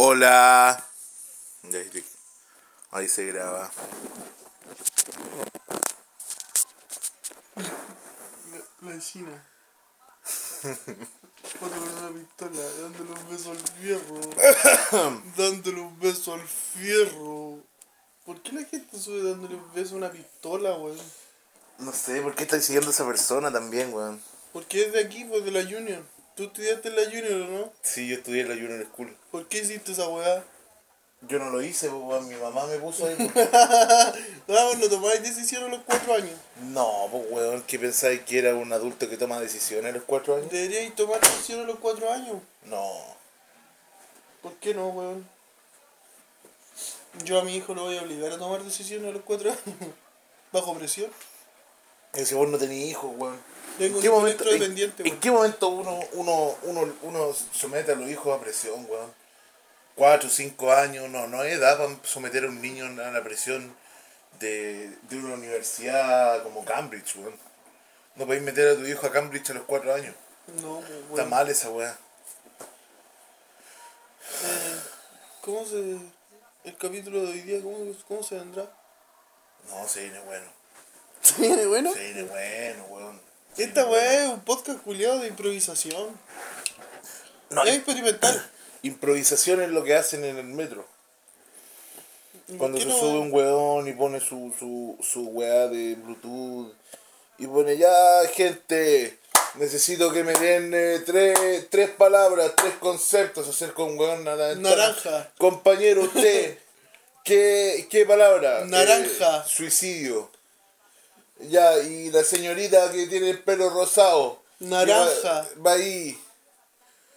Hola. Ahí, se graba. La, la China. Con una pistola, dándole un beso al fierro. dándole un beso al fierro. ¿Por qué la gente sube dándole un beso a una pistola, weón? No sé, ¿por qué estás siguiendo a esa persona también, weón? Porque es de aquí, pues de la Junior. ¿Tú estudiaste en la Junior o no? Sí, yo estudié en la Junior School. ¿Por qué hiciste esa weá? Yo no lo hice, pues. Mi mamá me puso ahí. pues. Vamos, no tomáis decisión a los cuatro años. No, pues, weón, ¿qué pensáis que era un adulto que toma decisiones a los cuatro años? Deberíais tomar decisión a los cuatro años. No. ¿Por qué no, weón? Yo a mi hijo lo voy a obligar a tomar decisiones a los cuatro años. Bajo presión. Es que vos no tenías hijos, weón. ¿En qué, momento, en, electrodependiente, en weón. qué momento uno, uno, uno, uno somete a los hijos a presión, weón? Cuatro, cinco años, no, no hay edad para someter a un niño a la presión de, de una universidad como Cambridge, weón. No podéis meter a tu hijo a Cambridge a los cuatro años. No, pues, Está weón. mal esa weá. Eh, ¿Cómo se. El capítulo de hoy día, ¿cómo, cómo se vendrá? No, se viene bueno. ¿Se viene bueno? Se viene bueno, weón. Se Esta weá bueno. es un podcast culiado de improvisación. No, es experimental. improvisación es lo que hacen en el metro. Cuando ¿Por se no? sube un weón y pone su, su, su weá de Bluetooth y pone ya gente, necesito que me den eh, tres, tres palabras, tres conceptos, hacer con weón nada. Naranja. Compañero, usted, ¿qué, qué palabra? Naranja. Eh, suicidio. Ya, y la señorita que tiene el pelo rosado. Naranja. Va, va ahí.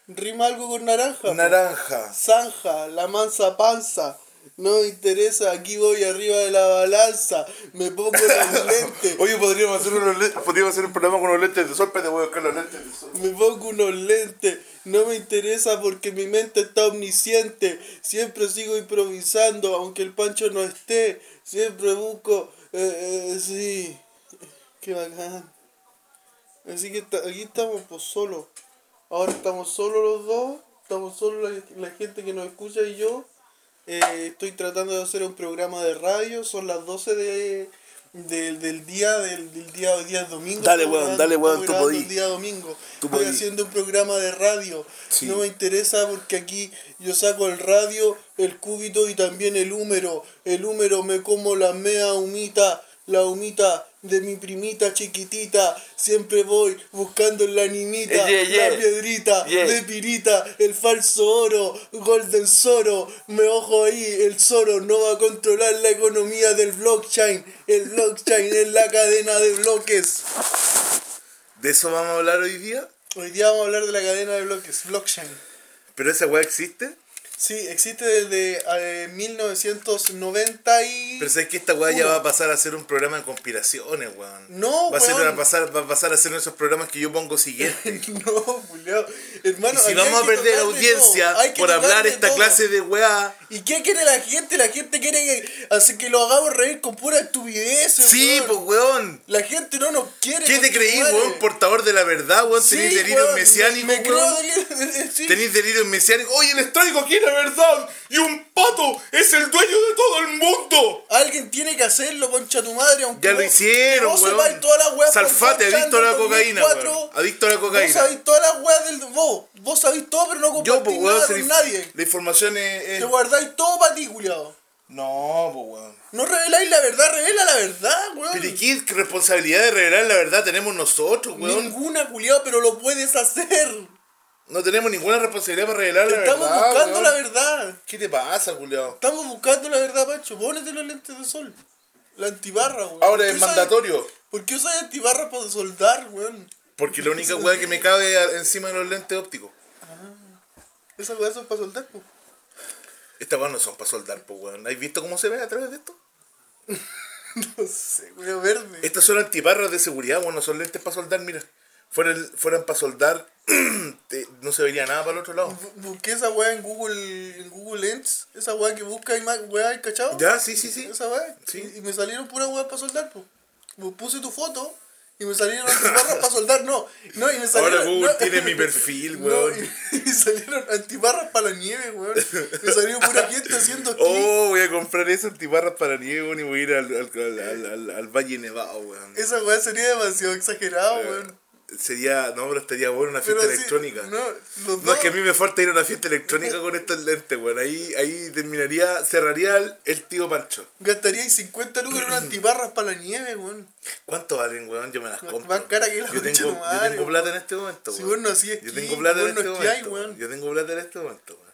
Rima algo con naranja. po. Naranja. Zanja, la mansa panza. No me interesa, aquí voy arriba de la balanza. Me pongo los lentes. Oye, podríamos hacer, unos le- podríamos hacer un programa con los lentes de sol, pero te voy a buscar los lentes de sol. Me pongo unos lentes, no me interesa porque mi mente está omnisciente. Siempre sigo improvisando, aunque el pancho no esté. Siempre busco. Eh, eh, sí, qué bacán. Así que aquí estamos pues solos. Ahora estamos solos los dos. Estamos solos la, la gente que nos escucha y yo. Eh, estoy tratando de hacer un programa de radio. Son las 12 de, del- del día del, del día hoy día es domingo. Dale, weón, dale, weón, tú grabando podí. el día domingo. Tú Estoy podí. haciendo un programa de radio. Sí. No me interesa porque aquí yo saco el radio, el cúbito y también el húmero. El húmero me como la mea humita, la humita de mi primita chiquitita. Siempre voy buscando la nimita, Eh, yeah, yeah. la piedrita Yeah. de pirita, el falso oro, golden zoro. Me ojo ahí, el zoro no va a controlar la economía del blockchain. El blockchain es la cadena de bloques. ¿De eso vamos a hablar hoy día? Hoy día vamos a hablar de la cadena de bloques, blockchain. ¿Pero esa weá existe? Sí, existe desde eh, 1990 y... Pero sabes que esta weá ya va a pasar a ser un programa de conspiraciones, weón. No, va a, ser, weón. va a pasar, va a pasar a ser esos programas que yo pongo siguientes. no, Julio. Hermano, Y si vamos a perder audiencia por hablar esta todo. clase de weá. ¿Y qué quiere la gente? La gente quiere que, hacer que lo hagamos reír con pura estupidez. Sí, pues weón. La gente no nos quiere. ¿Qué te creí, weón? Portador de la verdad, weón. Sí, Tenís delirio weón, mesiánico, Me creo weón. delirio- sí. Tenéis delirio mesiánico. Oye, les traigo aquí la verdad. Y un pato es el dueño de todo el mundo. Alguien tiene que hacerlo, concha tu madre. Aunque Ya lo vos- hicieron, vos weón. weas por Salfate, 4chan adicto a la del cocaína, 2004. weón. Adicto a la Vos cocaína. sabéis todas las weas del. Vos, vos sabéis todo, pero no Yo, compartís pues, weón, nada con la- nadie. La información es. es- Te guardáis todo para ti, culiao. No, pues, weón. No reveláis la verdad, revela la verdad, weón. Pero ¿y qué responsabilidad de revelar la verdad tenemos nosotros, weón? Ninguna, culiao, pero lo puedes hacer. No tenemos ninguna responsabilidad para revelar la Estamos verdad. buscando weón. la verdad. ¿Qué te pasa, culiao? Estamos buscando la verdad, Pancho. Pónete los lentes de sol. La antibarra, weón. Ahora ¿Por es mandatorio. ¿Por qué usas antibarra para soldar, weón? Porque la única weá que me cabe encima de los lentes ópticos. Esas weas son para soldar, pues. Estas weas no son para soldar, pues, weón. ¿Has visto cómo se ve a través de esto? No sé, weón, verde. Estas son antiparras de seguridad, weón. No son lentes para soldar, mira. Fueran, fueran para soldar, te- no se vería nada para el otro lado. Bu- Busqué esa wea en Google, en Google Lens. Esa wea que busca ima- wea, ¿cachado? Ya, sí, sí, sí. Esa wea. Sí. Y, y me salieron pura wea para soldar, pues. Puse tu foto Y me salieron antiparras para soldar, no. No, y me salieron. Ahora Google no, tiene mi perfil, no, weón. y, y me salieron antiparras para la nieve, weón. Me salió pura gente haciendo esquí. Oh, voy a comprar esas antiparras para nieve, weón, y voy a ir al, al, al, al, al Valle Nevado, weón. Esa weá sería demasiado exagerado, weón. Sería, no, pero estaría bueno una fiesta electrónica. No, No, dos. es que a mí me falta ir a una fiesta electrónica con estos lentes, weón. Ahí, ahí terminaría, cerraría el, el tío Pancho. Gastaríais 50 lucas en unas antiparras para la nieve, weón. ¿Cuánto valen, weón? Yo me las compro. más cara que la yo tengo, tu yo madre, tengo plata en este momento, Si weón. vos no hacías Yo tengo plata en no este momento. Yo tengo plata en este momento, weón.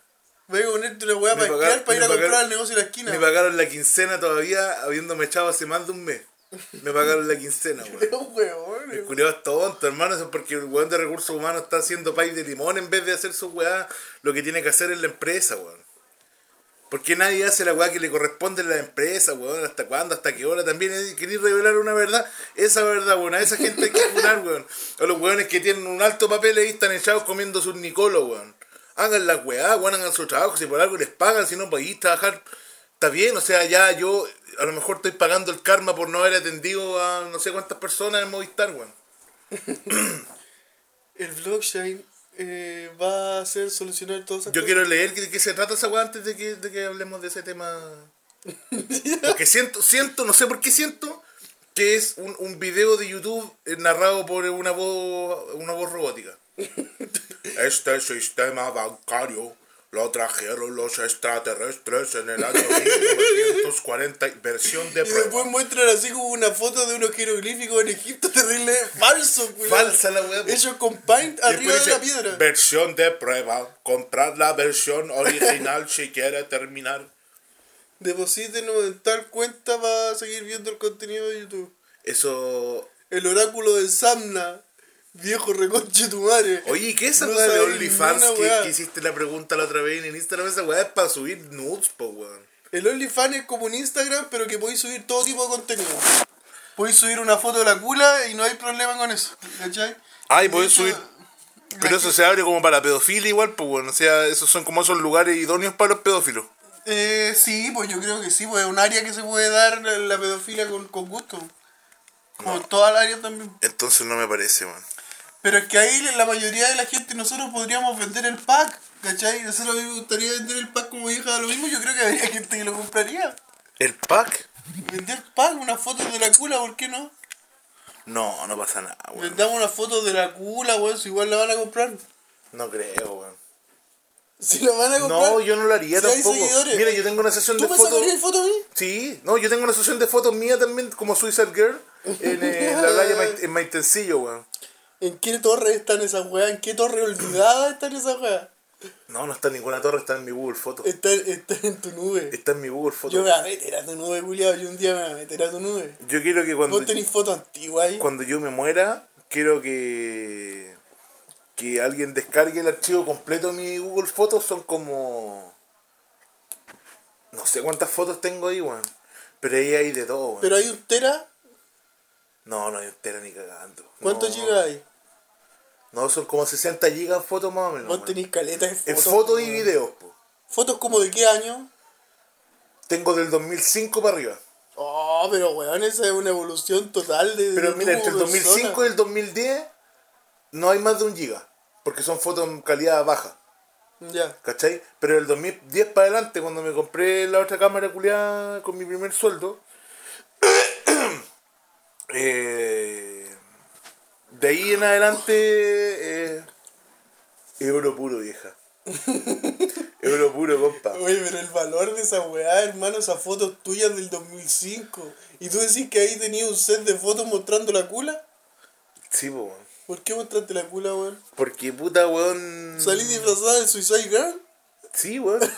Voy a ponerte una weá para para ir a comprar al negocio de la esquina. Me pagaron la quincena todavía, habiéndome echado hace más de un mes. Me pagaron la quincena, weón. El weón. culiao es tonto, hermano, eso es porque el weón de recursos humanos está haciendo país de limón en vez de hacer su weá, lo que tiene que hacer en la empresa, weón. ¿Por qué nadie hace la weá que le corresponde en la empresa, weón? ¿Hasta cuándo? ¿Hasta qué hora? También eh, queréis revelar una verdad. Esa verdad, weón. A esa gente hay que funar, weón. A los weones que tienen un alto papel ahí están echados comiendo sus nicolos, weón. Hagan la weá, weón, hagan su trabajo. Si por algo les pagan, si no podéis trabajar, está bien. O sea, ya yo a lo mejor estoy pagando el karma por no haber atendido a no sé cuántas personas en Movistar, weón. El blockchain eh, va a hacer solucionar todas esas Yo cosas. quiero leer de qué se trata esa weá antes de que, de que hablemos de ese tema. Porque siento, siento, no sé por qué siento que es un, un video de YouTube eh, narrado por una voz, una voz robótica. Este sistema bancario lo trajeron los extraterrestres en el año 1940, versión de Y después prueba. muestran así como una foto de unos jeroglíficos en Egipto terrible falso, culiao. Falsa la weá. Hecho con paint arriba de la piedra. Versión de prueba. Comprar la versión original si quiere terminar. Deposítenos en tal cuenta para seguir viendo el contenido de YouTube. Eso. El oráculo de Samna. Viejo reconche tu madre. Oye, ¿qué es esa No weá de OnlyFans que, hiciste la pregunta la otra vez en Instagram? Esa weá es para subir nudes, po weón. El OnlyFans es como un Instagram, pero que podéis subir todo tipo de contenido. Podéis subir una foto de la cula y no hay problema con eso. ¿Cachai? Ay, De podés hecho, subir. Pero eso se abre como para pedofilia igual, pues bueno. O sea, esos son como esos lugares idóneos para los pedófilos. Eh, sí, pues yo creo que sí, pues es un área que se puede dar la, la pedofilia con, con gusto. Como en toda el área también. Entonces no me parece, man. Pero es que ahí la mayoría de la gente, nosotros podríamos vender el pack, ¿cachai? Nosotros a mí me gustaría vender el pack como hija de lo mismo, yo creo que habría gente que lo compraría. ¿El pack? Vender pack, una foto de la cula, ¿por qué no? No, no pasa nada, weón. Vendamos una foto de la cula, weón, si igual la van a comprar. No creo, weón. Si la van a comprar. No, yo no lo haría Si tampoco. Mira, yo tengo una sesión ¿Tú de me fotos. sacarías foto a mí? Sí, no, yo tengo una sesión de fotos mía también, como Suicide Girl, en eh, la playa en Maitencillo, weón. ¿En qué torre están esas weas? ¿En qué torre olvidada están esas weas? No, no está en ninguna torre, está en mi Google Fotos. Están, están en tu nube. Está en mi Google Fotos. Yo me voy a meter a tu nube, culiado. Yo un día me voy a meter a tu nube. Yo quiero que cuando, Vos tenés fotos antiguas ahí. cuando yo me muera, quiero que que alguien descargue el archivo completo de mi Google Fotos. Son como... No sé cuántas fotos tengo ahí, weón. Pero ahí hay de todo, weón. Pero hay un tera. No, no hay entera ni cagando. ¿Cuántos no, gigas hay? No, son como 60 gigas fotos más o menos. Vos tenés caletas de fotos. Es fotos y videos, po. ¿Fotos como de qué año? Tengo del 2005 para arriba. Oh, pero weón, esa es una evolución total de. Pero mira, entre el como 2005 y persona. el 2010 no hay más de un giga. Porque son fotos en calidad baja. Ya. ¿Cachai? Pero del 2010 para adelante, cuando me compré la otra cámara culiada con mi primer sueldo, eh, de ahí en adelante, eh, euro puro, vieja. euro puro, compa. Oye, pero el valor de esa weá, hermano, esas fotos tuyas del 2005. ¿Y tú decís que ahí tenías un set de fotos mostrando la cula? Sí, po, weón. ¿Por qué mostraste la cula, weón? Porque puta, weón. ¿Salí disfrazada de Suicide Girl? Sí, weón.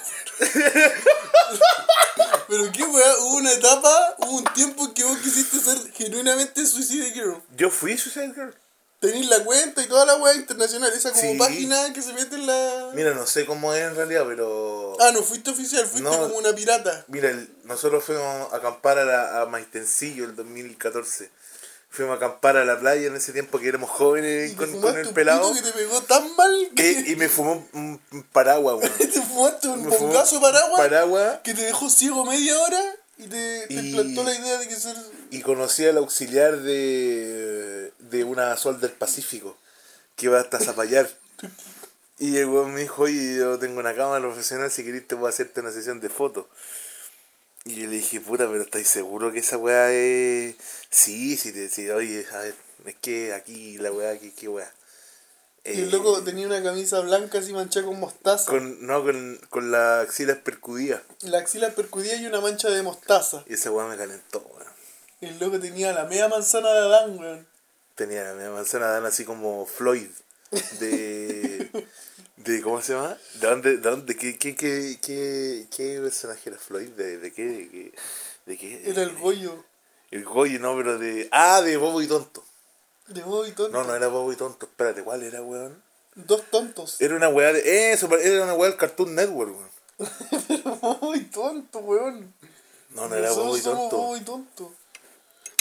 Pero qué weá, hubo una etapa, hubo un tiempo en que vos quisiste ser genuinamente Suicide Girl. Yo fui Suicide Girl. Tenís la cuenta y toda la weá internacional, esa como Sí. página que se mete en la. Mira, no sé cómo es en realidad, pero. Ah, no fuiste oficial, fuiste No. como una pirata. Mira, el- nosotros fuimos a acampar a, la, a Maitencillo el 2014. Fuimos a acampar a la playa en ese tiempo que éramos jóvenes Y te con, con fumaste el un pelado. pito que te pegó tan mal que Eh, y me fumó un, un paraguas, weón. te fumaste un Me fumó bongazo paraguas paraguas que te dejó ciego media hora y te, te Y- plantó la idea de que ser. y conocí al auxiliar de, de una Sol del Pacífico que va hasta Zapallar. Y el weón me dijo, oye, yo tengo una cámara profesional, si querés te voy a hacerte una sesión de fotos. Y yo le dije, puta, pero ¿estáis seguro que esa weá es...? Sí, sí, te sí, oye, a ver, es que aquí la weá, que qué weá. Y el Eh, loco tenía una camisa blanca así manchada con mostaza. Con, no, con, con la axila percudida. La axila percudida y una mancha de mostaza. Y esa weá me calentó, weón. El loco tenía la media manzana de Adán, weón. Tenía mi manzana dan así como Floyd. De. de ¿Cómo se llama? ¿De dónde? ¿De dónde? ¿Qué, qué, qué, qué, qué personaje era Floyd? ¿De, de qué? ¿De qué? ¿De qué? Era el Goyo. El Goyo, no, pero de. Ah, de Bobo y Tonto. De Bobo y tonto. No, no era Bobo y Tonto. Espérate, ¿cuál era, weón? Dos tontos. Era una weá de. Eso, era una weá del Cartoon Network, weón. Bobo y tonto, weón. No, no era Bobo y somos Tonto. Bobo y tonto.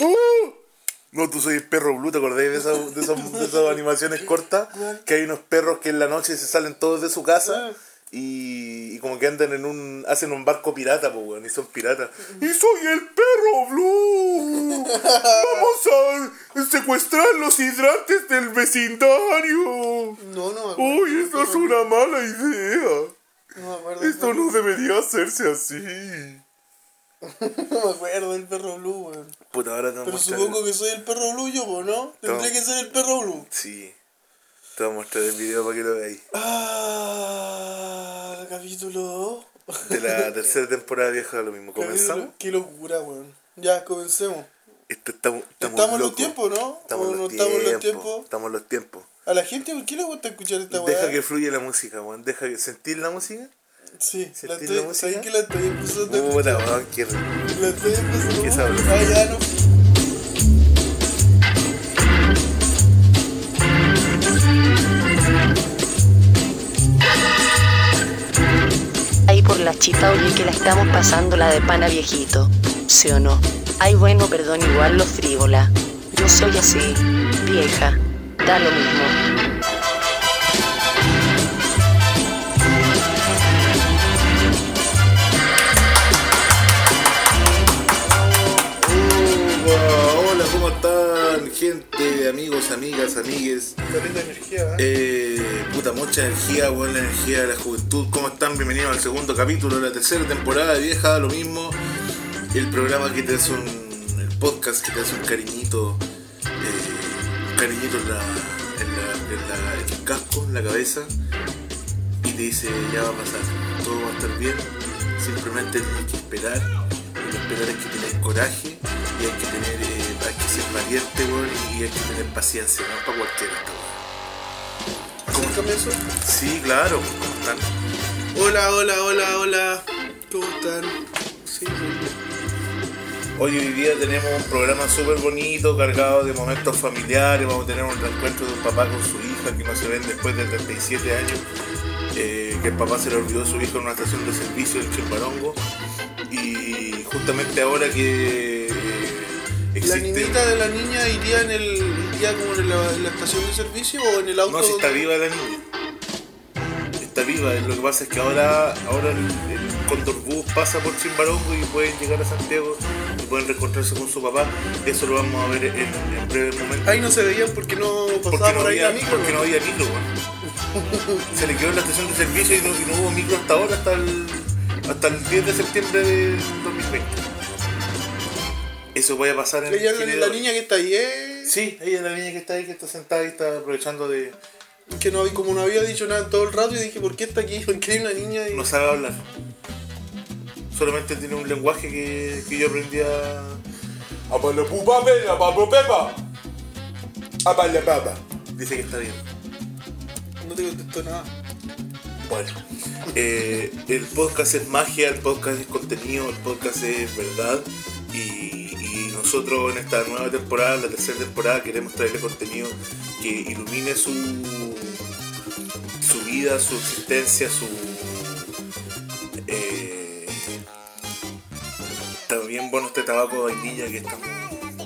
¡Uh! No, tú soy el perro blue, ¿te acordás de esas, de esas, de esas animaciones cortas? Que hay unos perros que en la noche se salen todos de su casa y, y como que andan en un. hacen un barco pirata, pues weón, y son piratas. ¡Y soy el perro blue! ¡Vamos a secuestrar los hidrantes del vecindario! No, no me acuerdo. ¡Uy, esto es una mala idea! No me acuerdo. Esto no debería hacerse así. No me acuerdo del perro blue, weón. Puta, ahora te Pero mostrar- supongo que soy el perro blue yo, ¿no? No. que ser el perro blue. Sí. Te voy a mostrar el video para que lo veáis. Ah, capítulo. De la tercera temporada vieja lo mismo. ¿Comenzamos? Qué locura, weón. Ya, comencemos. Esto estamos, estamos, Estamos los tiempos, ¿no? Estamos ¿O en no los estamos los tiempos. Estamos los tiempos. A la gente, ¿por qué le gusta escuchar esta Deja weá? que fluya la música, weón. Deja que sentir la música. Sí, la ¿Sentís estoy, la música? ¿sabes que la estoy empezando Puta, weón, qué rico. La estoy empezando Qué sabroso. Ah, ya no. Ahí por la chita oye que la estamos pasando la de pana viejito. ¿Sí o no? Ay bueno, perdón, igual lo frívola. Yo soy así, vieja. Da lo mismo. Amigos, amigas, amigues. Carita energía, ¿eh? Eh, puta, mucha energía, buena energía de la juventud. ¿Cómo están? Bienvenidos al segundo capítulo de la tercera temporada de Vieja, lo mismo. El programa que te hace un. el podcast que te hace un cariñito. eh, un cariñito en la, en, la, en, la- en el casco, en la cabeza. Y te dice, ya va a pasar, todo va a estar bien. Simplemente tienes que esperar. Y lo esperar es que tenés coraje. Y hay que tener. eh, hay que ser valiente, weón, y hay que tener paciencia, no para cualquiera esta weón. Acércame eso. Sí, claro, ¿cómo están? Hola, hola, hola, hola. ¿Cómo están? Sí, Hoy, hoy día tenemos un programa súper bonito, cargado de momentos familiares. Vamos a tener un reencuentro de un papá con su hija que no se ven después de 37 años. eh, que el papá se le olvidó a su hija en una estación de servicio en Chimbarongo. Y justamente ahora que ¿La niñita de la niña iría en el iría como en la, en la estación de servicio o en el auto? No, si está donde- viva la niña. Está viva, lo que pasa es que ahora, ahora el, el Condor Bus pasa por Chimbarongo y pueden llegar a Santiago y pueden reencontrarse con su papá. Eso lo vamos a ver en, en breve momento. Ahí no se veían porque no porque pasaba no, por ahí había, la micro. porque no había micro. Se le quedó en la estación de servicio y no, y no hubo micro hasta ahora, hasta el, hasta el 10 de septiembre del 2020. Eso puede pasar en Ella es la niña que está ahí, ¿eh? Sí, ella es la niña que está ahí, que está sentada y está aprovechando de, Que no, como no había dicho nada en todo el rato, y dije, ¿por qué está aquí? ¿Por qué hay una niña? Y... no sabe hablar. Solamente tiene un lenguaje que, que yo aprendí a. Dice que está bien. No te contestó nada. Bueno, eh, el podcast es magia, el podcast es contenido, el podcast es verdad. Y, y nosotros en esta nueva temporada, la tercera temporada, queremos traerle contenido que ilumine su, su vida, su existencia, su. Eh, bien bueno este tabaco de vainilla que estamos,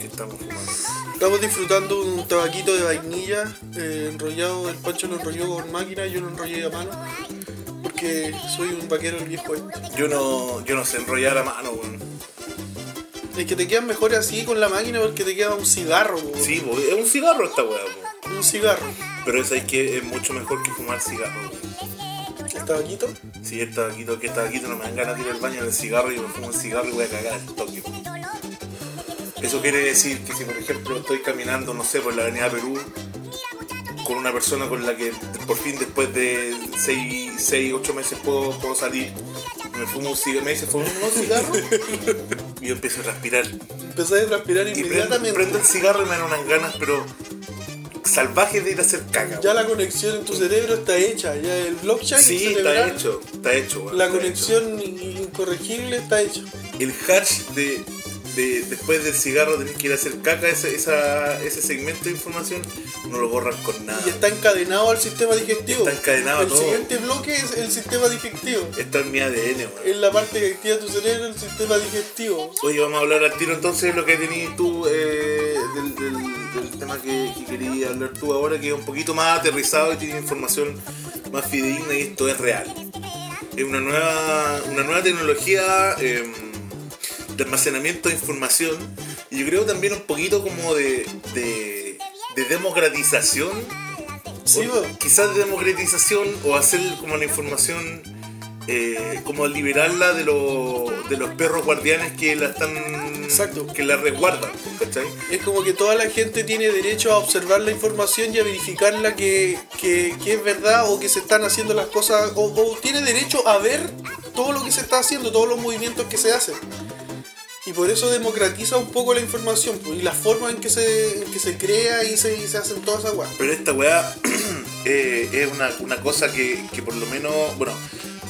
que estamos fumando. Estamos disfrutando un tabaquito de vainilla eh, enrollado, el Pancho lo enrolló con máquina, yo lo enrollé a mano. Porque soy un vaquero del viejo este. Yo no, yo no sé enrollar a mano, weón. Es que te quedan mejor así con la máquina porque te queda un cigarro, po. Sí, po, es un cigarro esta weá. Un cigarro. Pero eso es que es mucho mejor que fumar cigarro. ¿El tabaquito? Si el tabaquito, que el tabaquito no me dan ganas de ir al baño del cigarro y me fumo un cigarro y voy a cagar al toque. Eso quiere decir que si por ejemplo estoy caminando, no sé, por la avenida Perú, con una persona con la que por fin después de 6, 8 meses puedo, puedo salir, me fumo un cigarro, me dice, ¿fumo un cigarro? y yo empiezo a respirar. Empecé a respirar Y prendo, inmediatamente. prendo el cigarro y me dan unas ganas, pero salvajes de ir a hacer caca. Ya la conexión en tu cerebro está hecha. Ya el blockchain Sí, está hecho, está hecho. La está conexión incorregible está hecha. hecho. El hash de, de después del cigarro tenés que ir a hacer caca, ese, esa, ese segmento de información, no lo borran con nada. Y está encadenado al sistema digestivo. Está encadenado El todo. siguiente bloque es el sistema digestivo. Está en mi ADN, weón. Es la parte que activa tu cerebro, el sistema digestivo. Oye, vamos a hablar al tiro entonces de lo que tenías tú, eh, del, del- del tema que, que querías hablar tú ahora, que es un poquito más aterrizado y tiene información más fidedigna y esto es real. Es una nueva, una nueva tecnología eh, de almacenamiento de información y yo creo también un poquito como de, de, de democratización Sí, o quizás de democratización o hacer como la información eh, como liberarla de, lo- de los perros guardianes que la están Exacto. que la resguardan ¿cachai? Es como que toda la gente tiene derecho a observar la información y a verificarla que, que, que es verdad o que se están haciendo las cosas, o, o tiene derecho a ver todo lo que se está haciendo, todos los movimientos que se hacen. Y por eso democratiza un poco la información pues, y la forma en que se, en que se crea y se, y se hacen todas esas weas. pero esta weá eh, es una, una cosa que, que por lo menos bueno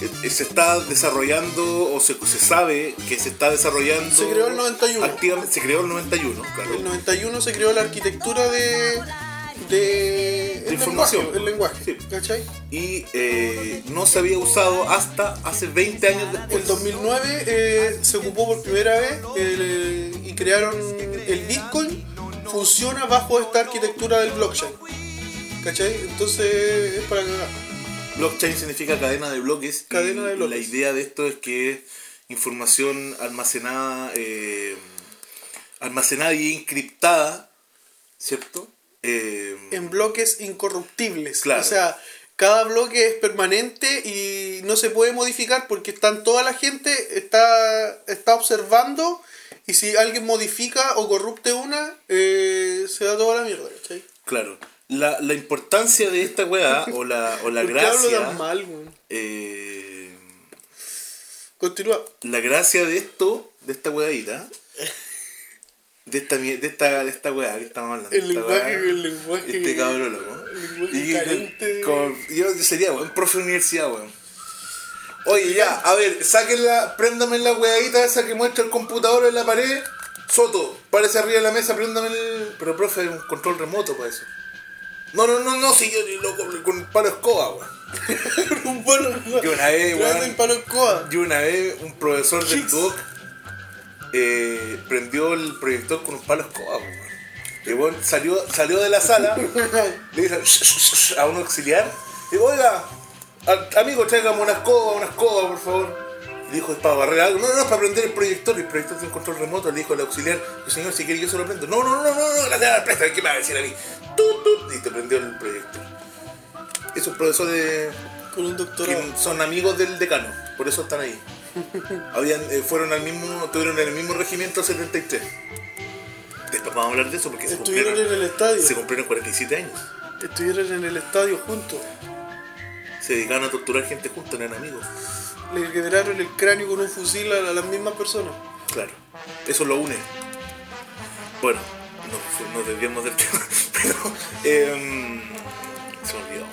eh, se está desarrollando o se, se sabe que se está desarrollando Se creó el 91. activamente se creó el 91 claro el 91 se creó la arquitectura de. De. el información. lenguaje, el lenguaje, Sí. ¿cachai? y eh, no se había usado hasta hace 20 años después El 2009 eh, se ocupó por primera vez el- y crearon el Bitcoin. Funciona bajo esta arquitectura del blockchain. ¿Cachai? Entonces es para cagar. Blockchain significa cadena de bloques. Cadena de bloques. La idea de esto es que es información almacenada, eh, almacenada y encriptada, ¿cierto? Eh, En bloques incorruptibles. Claro. O sea, cada bloque es permanente y no se puede modificar porque están toda la gente está, está observando y si alguien modifica o corrupte una, eh, se da toda la mierda, ¿cachai? claro. La, la importancia de esta weá, o la, o la ¿Por qué hablo gracia. tan mal, weón? eh, Continúa. la gracia de esto, de esta weadita, de esta, de esta, de esta weá que estamos hablando. El lenguaje, weá, el lenguaje. Este cabrón loco. el lenguaje Y carente. como- yo sería, weón, profe de universidad, weón. Oye, ya, a ver, sáquenla, préndame la weadita esa que muestra el computador en la pared. Soto, párese arriba de la mesa, préndame el. Pero profe, hay un control remoto para eso. No, no, no, no, si yo loco, con palo escoba, weón. un palo. Yo una vez, weón. escoba. Yo una vez, un profesor del Chis. Eh, prendió el proyector con un palo de escoba, weón. Y bueno, salió, salió de la sala, le dice a un auxiliar, y digo, oiga, amigo, tráigame una escoba, una escoba, por favor. Y dijo, es para barrer algo. No, no, es para prender el proyector. El proyector tiene un control remoto. Le dijo al auxiliar, señor, si quiere yo se lo prendo. No, no, no, no, no, la presta, ¿qué me va a decir a mí? Tut, tut, y te prendió el proyector. Esos profesores Con un doctorado. que son amigos del decano, por eso están ahí. Habían, eh, fueron al mismo, estuvieron en el mismo regimiento el 73. Después vamos a hablar de eso porque se Estuvieron cumplieron, en el estadio. se cumplieron 47 años. Estuvieron en el estadio juntos. Se dedicaban a torturar gente juntos, eran amigos. Le quebraron el cráneo con un fusil a, a las mismas personas. Claro, eso lo une. Bueno, nos, nos desviamos del tema, pero em, se me olvidó.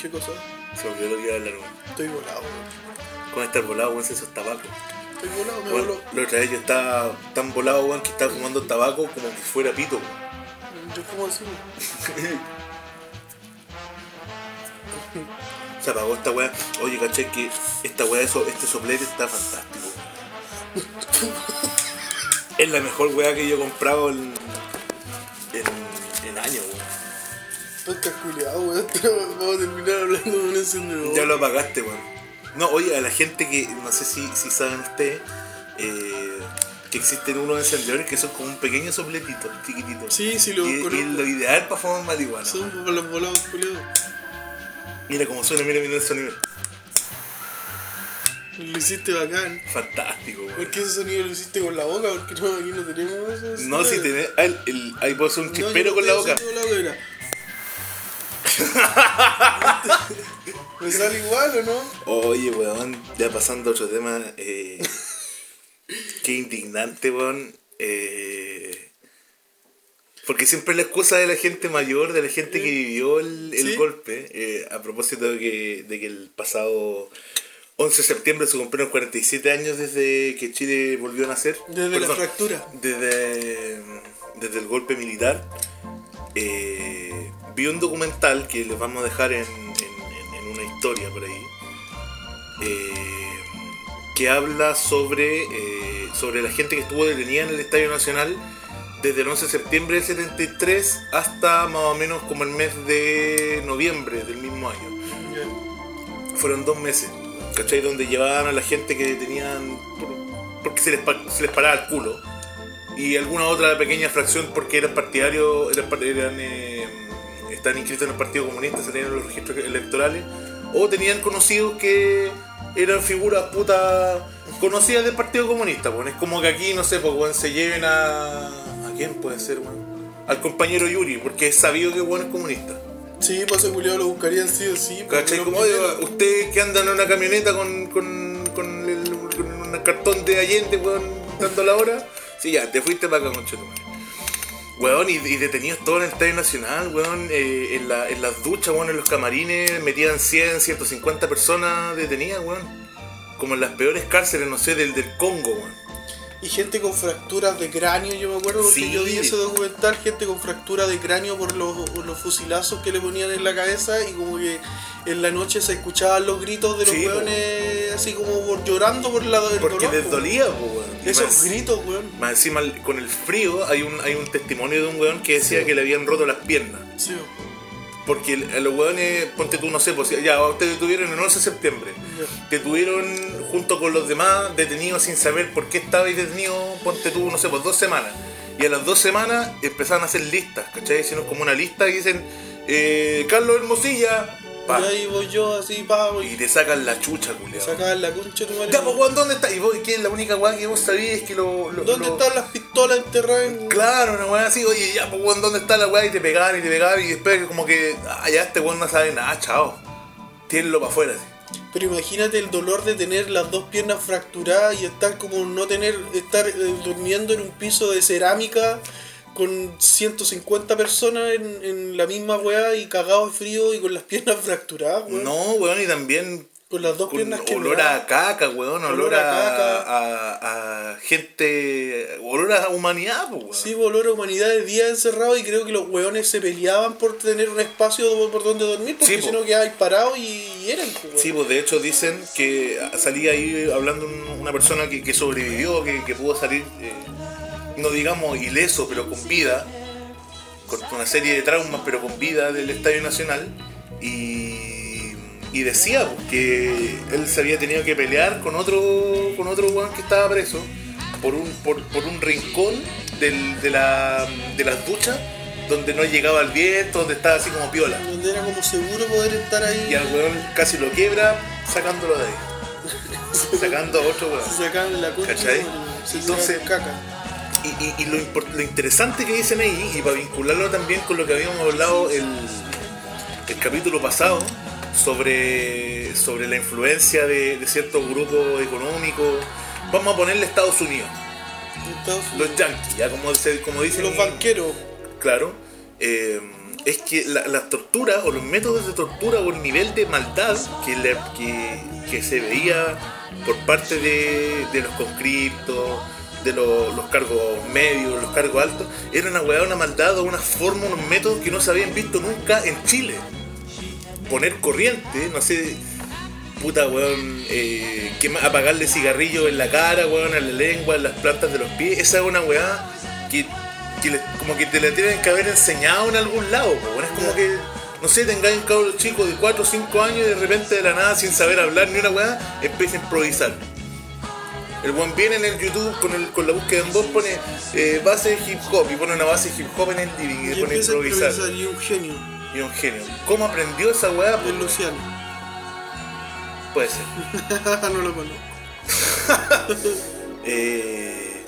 ¿Qué cosa? Se me olvidó lo que iba a hablar. Estoy volado, Con estar volado, weón, esos tabacos. Estoy volado, me voló. la otra vez yo estaba tan volado, weón, que estaba fumando tabaco como que fuera pito, weón. Yo como así, weón. Se apagó esta weá. Oye, caché que esta weá, eso, este soplete está fantástico. es la mejor weá que yo he comprado en, en, en años, weón. Estás culiado, weón. Vamos a terminar hablando de un encendedor. Ya lo apagaste, weón. No, oye, a la gente que, no sé si, si saben ustedes, eh, que existen unos encendedores que son como un pequeño sopletito, chiquitito. Sí, sí, lo y, y lo ideal para fumar marihuana. Son como los volados culiados. Mira cómo suena, mira, mira el sonido. Lo hiciste bacán. Fantástico, weón. ¿Por qué ese sonido lo hiciste con la boca? Porque no, aquí no tenemos eso. No, si tenés. ah, el- el- ahí puedo hacer un No, chispero yo con la boca. con la boca. ¿Me sale igual o no? Oye, weón, ya pasando a otro tema. Eh, qué indignante, weón. Eh, porque siempre es la excusa de la gente mayor, de la gente que vivió el, el Sí. golpe. eh, a propósito de que, de que el pasado 11 de septiembre se cumplieron 47 años desde que Chile volvió a nacer. Desde la fractura. Desde, desde el golpe militar. Eh, vi un documental que les vamos a dejar en, historia por ahí. eh, que habla sobre, eh, sobre la gente que estuvo detenida en el Estadio Nacional desde el 11 de septiembre del 73 hasta más o menos como el mes de noviembre del mismo año fueron dos meses, ¿cachai? Donde llevaban a la gente que tenían. por- porque se les, se les paraba el culo. Y alguna otra pequeña fracción porque eran partidarios, eran, eran, eh, estaban inscritos en el Partido Comunista, se tenían los registros electorales. O tenían conocidos que eran figuras putas conocidas del Partido Comunista. Pues. Es como que aquí, no sé, pues, weón, se lleven a. ¿A quién puede ser, weón? Al compañero Yuri, porque es sabido que bueno es comunista. Sí, pues ese culiado lo buscarían sí o sí. porque ¿Cachai? Como, primero- oye, usted que anda en una camioneta con, con, con, el, con un cartón de Allende, weón, dando la hora. Sí, ya, te fuiste para acá, conchetumare. Weón, y, detenidos todos en el Estadio Nacional, weón, eh, en, la, en las duchas, weón, en los camarines, metían 100, 150 personas detenidas, weón. Como en las peores cárceles, no sé, del, del Congo, weón. Y gente con fracturas de cráneo, yo me acuerdo porque Sí. yo vi ese documental, gente con fractura de cráneo por los, por los fusilazos que le ponían en la cabeza y como que en la noche se escuchaban los gritos de los Sí, weones así como por- llorando por la del Porque dolor, les dolía, weón. Esos más- gritos, weón. Más encima, con el frío, hay un, hay un testimonio de un weón que decía Sí. que le habían roto las piernas. Sí, Porque el- los hueones, ponte tú, no sé, pues ya ustedes detuvieron el 11 de septiembre. Te tuvieron junto con los demás detenidos sin saber por qué estabais detenidos, ponte tú, no sé, pues dos semanas. Y a las dos semanas empezaron a hacer listas, ¿cachai? Hicieron como una lista y dicen, eh, Carlos Hermosilla, pa, Y ahí voy yo así, pa, y y te sacan la chucha, culiao. sacaban la concha tu madre. Ya, pues, weón, ¿dónde está? Y vos, ¿qué es la única weá que vos sabías que lo. lo- ¿Dónde lo- están las pistolas enterradas en... Claro, una weá así, oye, ya, pues weón, ¿dónde está la weá? Y te pegaban y te pegaban y después como que, ah, ya este weón no sabe nada, chao. Tírenlo para afuera, así. Pero imagínate el dolor de tener las dos piernas fracturadas y estar como no tener, estar eh, durmiendo en un piso de cerámica con 150 personas en, en la misma weá y cagado de frío y con las piernas fracturadas, weón. No, weón, y también Con las dos con piernas que olor a caca, weón, olor, Olor a caca. a, a gente, olor a humanidad, pues, weón. Sí, olor a humanidad de día encerrado y creo que los weones se peleaban por tener un espacio por, donde dormir porque Sí, po. si no quedaban parados y eran, po, weón. Sí, pues de hecho dicen que salía ahí hablando un- una persona que, que sobrevivió, que, que pudo salir, eh, no digamos ileso, pero con vida, con una serie de traumas, pero con vida del Estadio Nacional. Y, y decía pues, que él se había tenido que pelear con otro con otro weón que estaba preso por un, por, por un rincón del- de, la, de las duchas donde no llegaba el viento, donde estaba así como piola. Donde era como seguro poder estar ahí. Y al weón casi lo quiebra sacándolo de ahí. Sacando a otro weón. Se la concha. ¿Cachai? Se Entonces- caca. Y, y- y lo, lo interesante que dicen ahí, y para vincularlo también con lo que habíamos hablado el, el capítulo pasado, sobre, sobre la influencia de, de ciertos grupos económicos, vamos a ponerle Estados Unidos, Estados Unidos. los yankees, ya como, se- como dicen Los banqueros. claro, eh, es que la- las torturas o los métodos de tortura o el nivel de maldad que, le- que, que se veía por parte de, de los conscriptos, de los, los cargos medios, los cargos altos, era una weá, una maldad o una forma, unos métodos que no se habían visto nunca en Chile. Poner corriente, no sé, puta weón, eh, quema- apagarle cigarrillos en la cara, weón, en la lengua, en las plantas de los pies, esa es una weá que, que le- como que te la tienen que haber enseñado en algún lado, weón. es como que, no sé, tengáis un cabro chico de 4 o 5 años y de repente de la nada, sin saber hablar ni una weá, empieza a improvisar. El buen viene en el YouTube con, el, con la búsqueda en voz, pone eh, base de hip hop y pone una base de hip hop en el living y, Y le pone a a improvisar. improvisar y un genio. Y un genio. ¿Cómo aprendió esa weá? Pues, Luciano. puede ser. no lo conozco. Eh,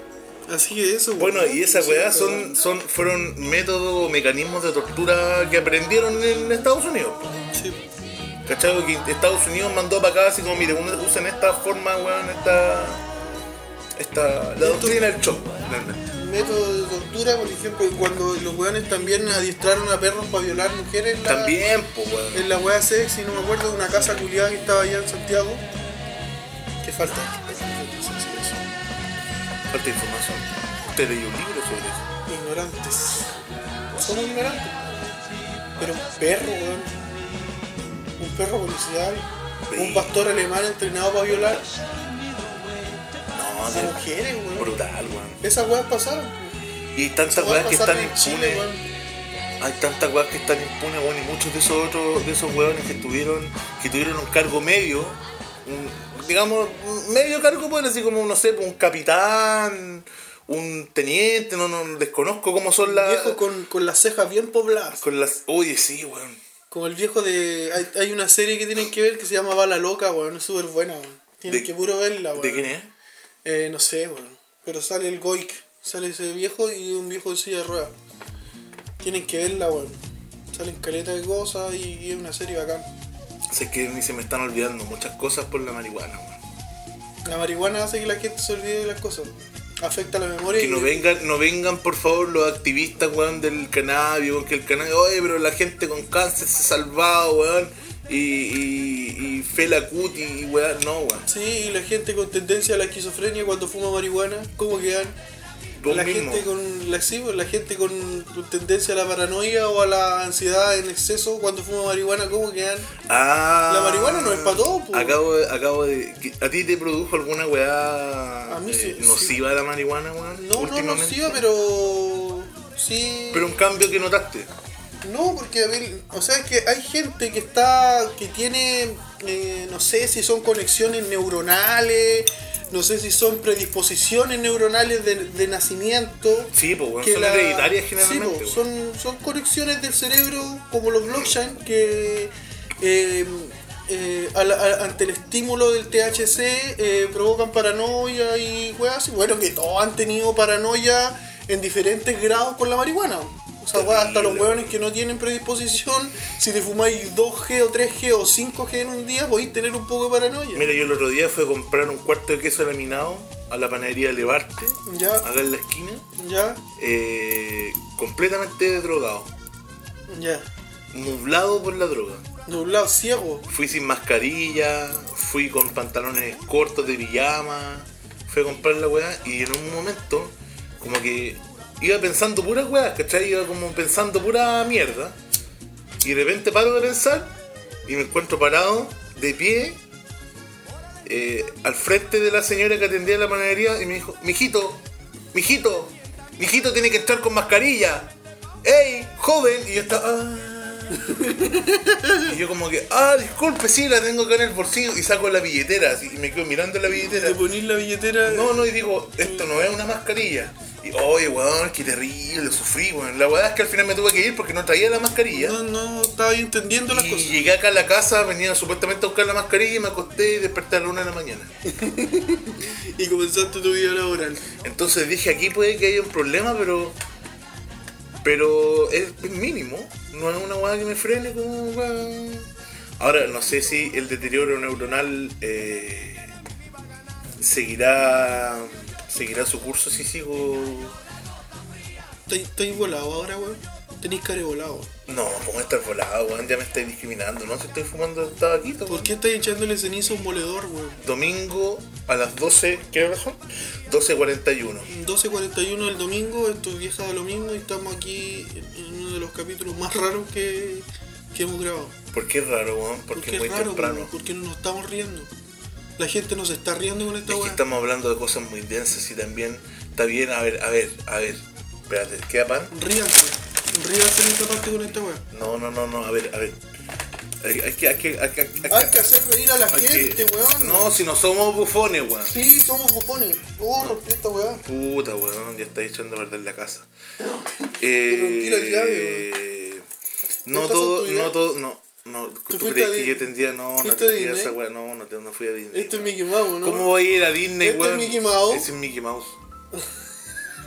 Así que eso, bueno, weón. y esa Sí, weá son, son, fueron métodos o mecanismos de tortura que aprendieron en Estados Unidos. Sí. ¿Cachai? Que Estados Unidos mandó para acá así como, mire, usen esta forma, weón, esta... Esta... La doctrina del shock, finalmente. Método de tortura, por ejemplo, cuando los weones también adiestraron a perros para violar mujeres la, También, pues, weón. en la wea sexy, no me acuerdo, de una casa culiada que estaba allá en Santiago. Que falta. Falta información. ¿Usted leyó un libro sobre eso? Ignorantes. Somos ignorantes. Pero un perro, weón. Un perro policial. Un Sí. pastor alemán entrenado para violar Weón. brutal, weón. Esas weas pasaron. Y tantas weas que están impunes. Hay tantas weas que están impunes, weón, y muchos de esos otros, de esos weones que tuvieron, que tuvieron un cargo medio, un- digamos, medio cargo, pues así como, no sé, pues, un capitán, un teniente, no, no, desconozco cómo son las. Viejo con, con las cejas bien pobladas. con las. Oye, sí, weón. Como el viejo de. Hay, hay una serie que tienen que ver que se llama Bala Loca, weón. Es súper buena, weón. Tienen ¿De- que puro verla, weón. ¿De quién es? Eh, no sé, weón. Pero sale el Goik. Sale ese viejo y un viejo de silla de ruedas. Tienen que verla, weón. Salen caleta de cosas y, y es una serie bacán. Sé que ni se me están olvidando muchas cosas por la marihuana, weón. La marihuana hace que la gente se olvide de las cosas. Afecta la memoria Que y no vengan, no vengan por favor los activistas, weón, del cannabis, weón, que el cannabis, oye, pero la gente con cáncer se ha salvado, weón, y, y, y Fela y weón, no, weón. Sí, y la gente con tendencia a la esquizofrenia cuando fuma marihuana, ¿cómo quedan? Vos la mismo. gente con la, sí, pues, la gente con, tendencia a la paranoia o a la ansiedad en exceso cuando fuma marihuana, ¿cómo quedan? Ah, La marihuana no es pa' todo, po. Acabo de, acabo de, ¿a ti te produjo alguna weá A mí sí, eh, sí. nociva la marihuana, weón? No, no nociva, pero sí. Pero un cambio que notaste. No, porque o sea, es que hay gente que está, que tiene, eh, no sé si son conexiones neuronales, no sé si son predisposiciones neuronales de, de nacimiento. Sí, pues, son la- hereditarias sí, generalmente, po, weón. son, son conexiones del cerebro como los blockchain que eh, eh, al- al- ante el estímulo del THC eh, provocan paranoia y weas. Bueno, que todos han tenido paranoia en diferentes grados con la marihuana. O sea, weas, hasta los hueones que no tienen predisposición, si te fumáis 2G o 3G o 5G en un día, podéis tener un poco de paranoia. Mira, yo el otro día fui a comprar un cuarto de queso laminado a la panadería Levarte, Ya, acá en la esquina, ya, eh, completamente drogado, ya. nublado por la droga. Nublado, ciego. Fui sin mascarilla, fui con pantalones cortos de pijama, fui a comprar la weá y en un momento como que iba pensando puras weas, ¿cachai? Iba como pensando pura mierda. Y de repente paro de pensar y me encuentro parado, de pie, eh, al frente de la señora que atendía la panadería y me dijo, mijito, mijito, mijito tiene que entrar con mascarilla. ¡Ey, joven! Y yo estaba... "Ah". Y yo como que, ah, disculpe, sí, la tengo acá en el bolsillo y saco la billetera así, y me quedo mirando la billetera. Te ponís la billetera. No, no, y digo, esto no es una mascarilla. Y, oye, weón, qué terrible, sufrí, weón. La verdad es que al final me tuve que ir porque no traía la mascarilla. No, no estaba entendiendo las Y cosas. llegué acá a la casa, venía supuestamente a buscar la mascarilla y me acosté y desperté a la una de la mañana. Y comenzaste tu vida laboral. Entonces dije, aquí puede que haya un problema, pero... Pero es mínimo. No es una weá que me frene como. Ahora, no sé si el deterioro neuronal eh, seguirá seguirá su curso si sigo... ¿Estáis estáis volado ahora, weón? Tenéis cara volado. No, ¿cómo estar volado, weón? Ya me estáis discriminando, ¿no? Si estoy fumando tabaquito, ¿Por weón. qué estáis echándole ceniza a un moledor, weón? Domingo a las 12, ¿qué hora son? 12.41. 12.41 del domingo, esto es vieja de lo mismo y estamos aquí en uno de los capítulos más raros que, que hemos grabado. ¿Por qué es raro, weón? Porque, Porque es muy es raro, temprano. weón, porque no nos estamos riendo. La gente nos está riendo con esta Es que weá. estamos hablando de cosas muy densas y también está bien, a ver, a ver, a ver. Espérate, ¿queda pan? Ríanse. Ríanse en esta parte con esta weá. No, no, no, no, a ver, a ver. Hay, hay que, hay que, hay que, hay que- Hay que hacer reír a la gente, weón. No, si no somos bufones, weón. Sí, somos bufones. Oh, rompí esta weá. Puta, weón, ya está echando a perder la casa. Eh, no todo, no todo, no. No, ¿tú, fuiste crees a que yo tendría, no, no ¿Fuiste a tendría esa weá, no, no, te- no fui a Disney. Este es. Mickey Mouse, ¿no? ¿Cómo voy a ir a Disney, ¿Este es weón? Mickey Mouse? Ese es Mickey Mouse.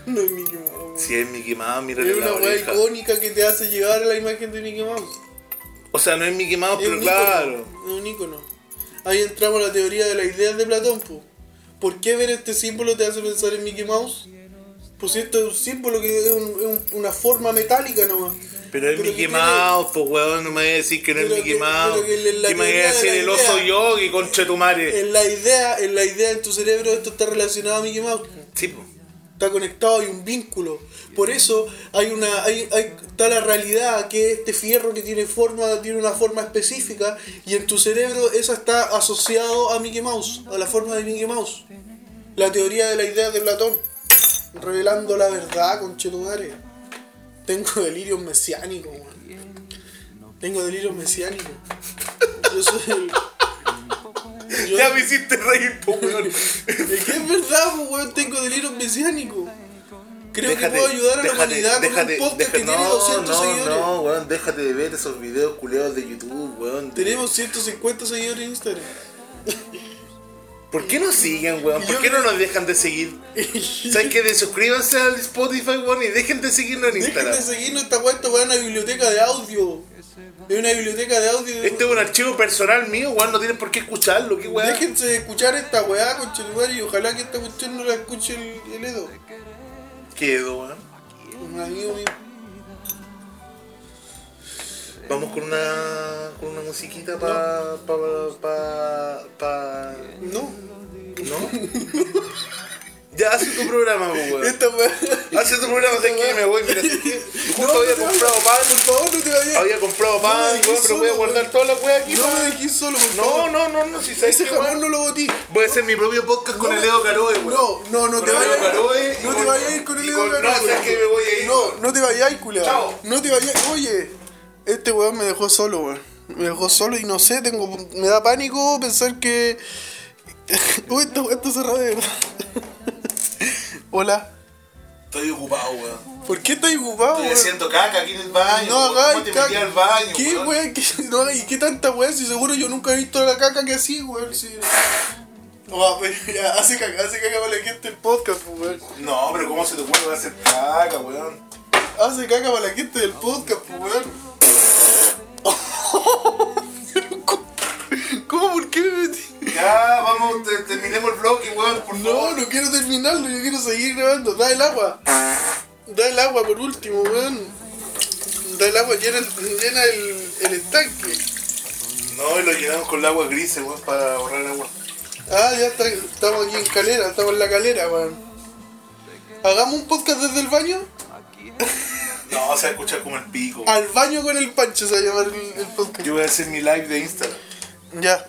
No es Mickey Mouse. Si es Mickey Mouse, mira Es una weá icónica que te hace llegar a la imagen de Mickey Mouse. O sea, no es Mickey Mouse, Es pero un claro. ícono, es un ícono. Ahí entramos a la teoría de las ideas de Platón, po. ¿Por qué ver este símbolo te hace pensar en Mickey Mouse? Pues esto es un símbolo que es, un- es un- una forma metálica nomás. Pero es Mickey Mouse, pues weón, no me voy a decir que no es Mickey que- Mouse. que la ¿Qué me voy teoría a de decir el oso yogi contra tu madre? En la idea, en la idea en tu cerebro esto está relacionado a Mickey Mouse. Sí, pues. Está conectado, hay un vínculo. Por eso hay una, hay, hay, está la realidad que este fierro que tiene forma, tiene una forma específica y en tu cerebro esa está asociado a Mickey Mouse, a la forma de Mickey Mouse. La teoría de la idea de Platón, revelando la verdad, conchetumare. Tengo delirios mesiánicos. Tengo delirios mesiánicos. Yo soy. Ya me hiciste reír, pues weón. es que es verdad, pues, weón, tengo delirios mesiánicos. Creo Déjate- que puedo ayudar a la déjate- humanidad déjate- con un podcast que tiene no, 200 no, seguidores. No, weón, déjate de ver esos videos culeados de YouTube, weón. Tenemos 150 seguidores en Instagram. ¿Por qué nos siguen, weón? ¿Por qué no nos dejan de seguir? ¿Sabes qué? Desuscríbanse al Spotify, weón, y dejen de seguirnos en Dejen Instagram. de seguirnos esta weá, esta weá es una biblioteca de audio. Es una biblioteca de audio. Este es un archivo personal mío, weón, no tienen por qué escucharlo, qué weón. Déjense de escuchar esta weá, conchetumare, y ojalá que esta cuestión no la escuche el, el Edo. Quedo, weón. Un amigo mío. Vamos con una con una musiquita pa pa pa pa No. ¿no? ya hace tu programa, po, weón. Hace tu programa, sé que me voy, mira, sé que justo No, había comprado pan, Por favor, no te vayas. había comprado pan, weón, pero voy a guardar weón. toda la weá aquí, No me solo, por No, favor. no, no, no, si sabes Ese jamón no lo botí. voy a hacer mi propio podcast con el Edo Caroe, weón. No, no, no te vayas. No te vayas a ir con el con- Caroe. No, sabes que me voy a ir. No, no te vayas, culiao. Chao. No te vayas. Oye, este weón me dejó solo, weón. Me dejó solo y no sé, tengo, me da pánico pensar que. Uy, esta weón está cerrada de verdad. Hola. Estoy ocupado, weón. ¿Por qué estás ocupado, Estoy weón? haciendo caca aquí en el baño. No hagáis ¿Cómo te caca. metí al baño, ¿Qué, weón? weón? ¿Qué, no, ¿Y qué tanta weón? Si seguro yo nunca he visto la caca que así, weón. Sí. Oh, ya, hace caca, hace caca para la gente el podcast, pues, weón. No, pero ¿cómo se te ocurre hacer caca, weón? Hace caca para la gente del podcast, pues, weón. ¿Cómo? ¿Por qué me metí? Ya, vamos, te- terminemos el vlog y weón, por No, favor. no quiero terminarlo, yo quiero seguir grabando. Da el agua. Da el agua por último, weón. Da el agua, llena el, llena el, el estanque. No, y lo llenamos con el agua gris, weón, para ahorrar agua. Ah, ya está, estamos aquí en calera, estamos en la calera, weón. ¿Hagamos un podcast desde el baño? No, se va a escuchar como el pico. Al baño con el pancho se va a llamar el, el podcast. Yo voy a hacer mi live de Instagram. Ya.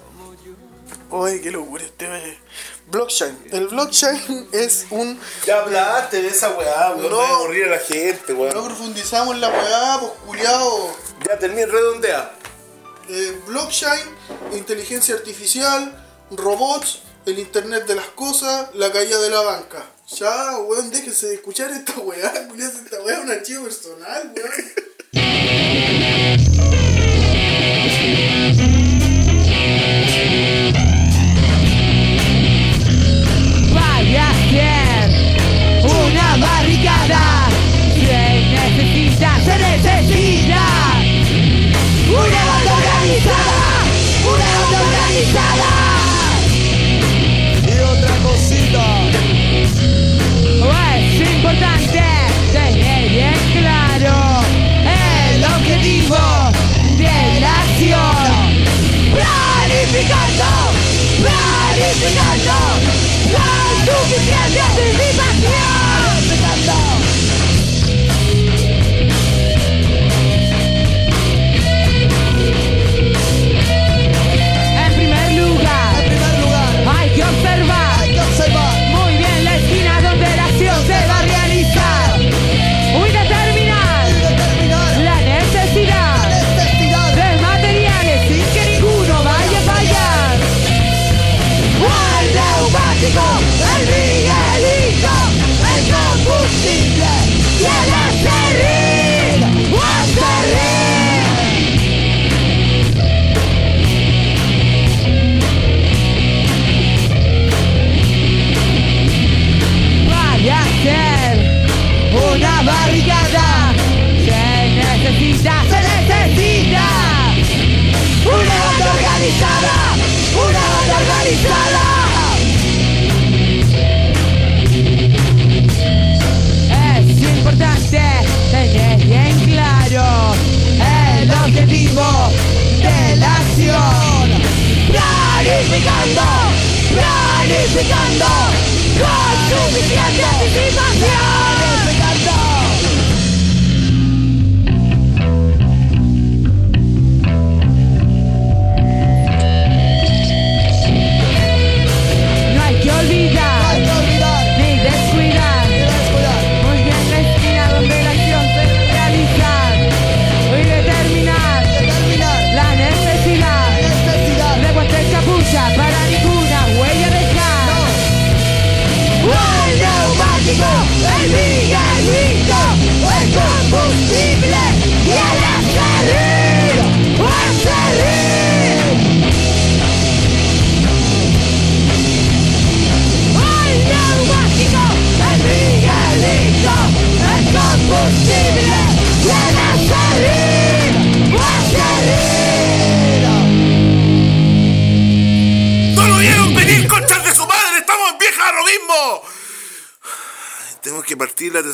Oye, qué locura este wey. Blockchain. El blockchain es un. Ya hablaste de esa weá, weón. No. No. a aburrir a la gente, No weón. profundizamos en la weá, pues culiao. Ya terminé, redondea. Eh, blockchain, inteligencia artificial, robots, el internet de las cosas, la caída de la banca. Ya, weón, déjese de escuchar esta weá, culiao, esta weá es un archivo personal, weón. nada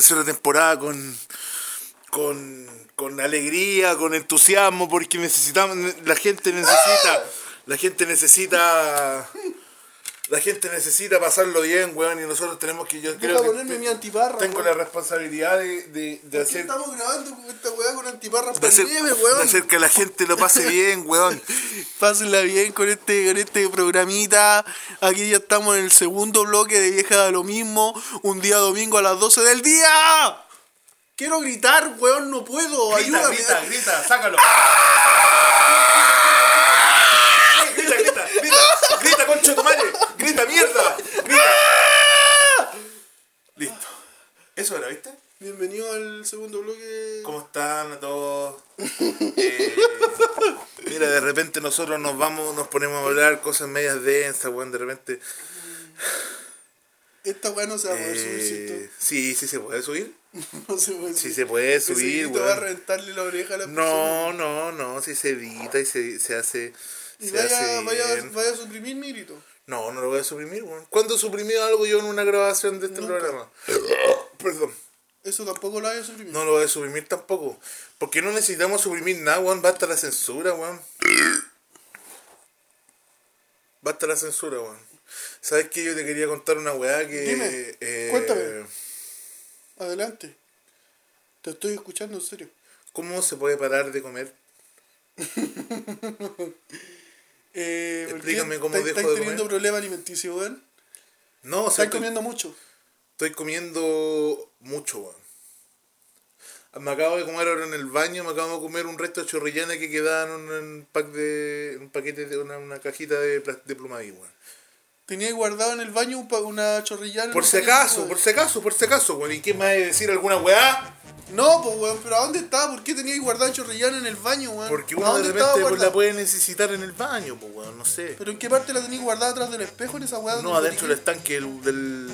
partir la temporada con. con. con alegría, con entusiasmo, porque necesitamos. La gente necesita. La gente necesita. La gente necesita pasarlo bien, weón, y nosotros tenemos que. Yo creo Deja que ponerme mi antiparra. tengo weón. la responsabilidad de, de, de ¿Por qué hacer. estamos grabando con esta weá con antiparra De para hacer, nieve, de weón? hacer que la gente lo pase bien, weón. Pásenla bien con este, con este programita. Aquí ya estamos en el segundo bloque de Vieja da lo mismo. Un día domingo a las 12 del día. Quiero gritar, weón, no puedo. Grita, Ayúdame. grita, grita, sácalo. Grita, grita, grita, grita, concha de tu madre. Grita, mierda. Grita. Listo. Eso era, ¿viste? Bienvenido al segundo bloque. ¿Cómo están a todos? Eh, mira, de repente nosotros nos vamos, nos ponemos a hablar cosas medias densas, weón, de repente. Esta weá no se va a poder subir, Eh, ¿cierto? sí, sí se puede subir. No se puede Sí subir. se puede Ese subir, grito va a weón. reventarle la oreja a la persona. No, no, no, si se edita y se, se hace. Y Se hace vaya, vaya, bien. vaya a suprimir mi grito. No, no lo voy a suprimir, weón. ¿Cuándo he suprimido algo yo en una grabación de este Nunca. programa? Perdón. Eso tampoco lo vaya a suprimir. No lo voy a suprimir tampoco. Porque no necesitamos suprimir nada, weón. Basta la censura, weón. Basta la censura, weón. ¿Sabes qué? Yo te quería contar una weá que. Dime, eh, cuéntame. Adelante. Te estoy escuchando en serio. ¿Cómo se puede parar de comer? Eh, ¿por qué Explícame cómo dejo de teniendo comer. problema alimenticio, weón? No, o sea, Estáis estoy, comiendo mucho. estoy comiendo mucho, weón. Me acabo de comer ahora en el baño, me acabo de comer un resto de chorrillana que quedaba en un, pack de. un paquete de una, una cajita de, de plumaví, weón. Tenía guardado en el baño una chorrillana. Por si acaso, por si acaso, por si acaso, weón. ¿Y qué va a decir alguna weá? No, pues weón, pero ¿a dónde estaba? ¿Por qué tenía guardado chorrillana en el baño, weón? Porque ¿A uno de repente pues, la puede necesitar en el baño, pues weón, no sé. ¿Pero en qué parte la tenías guardada atrás del espejo en esa weá? No, adentro del estanque, el, del,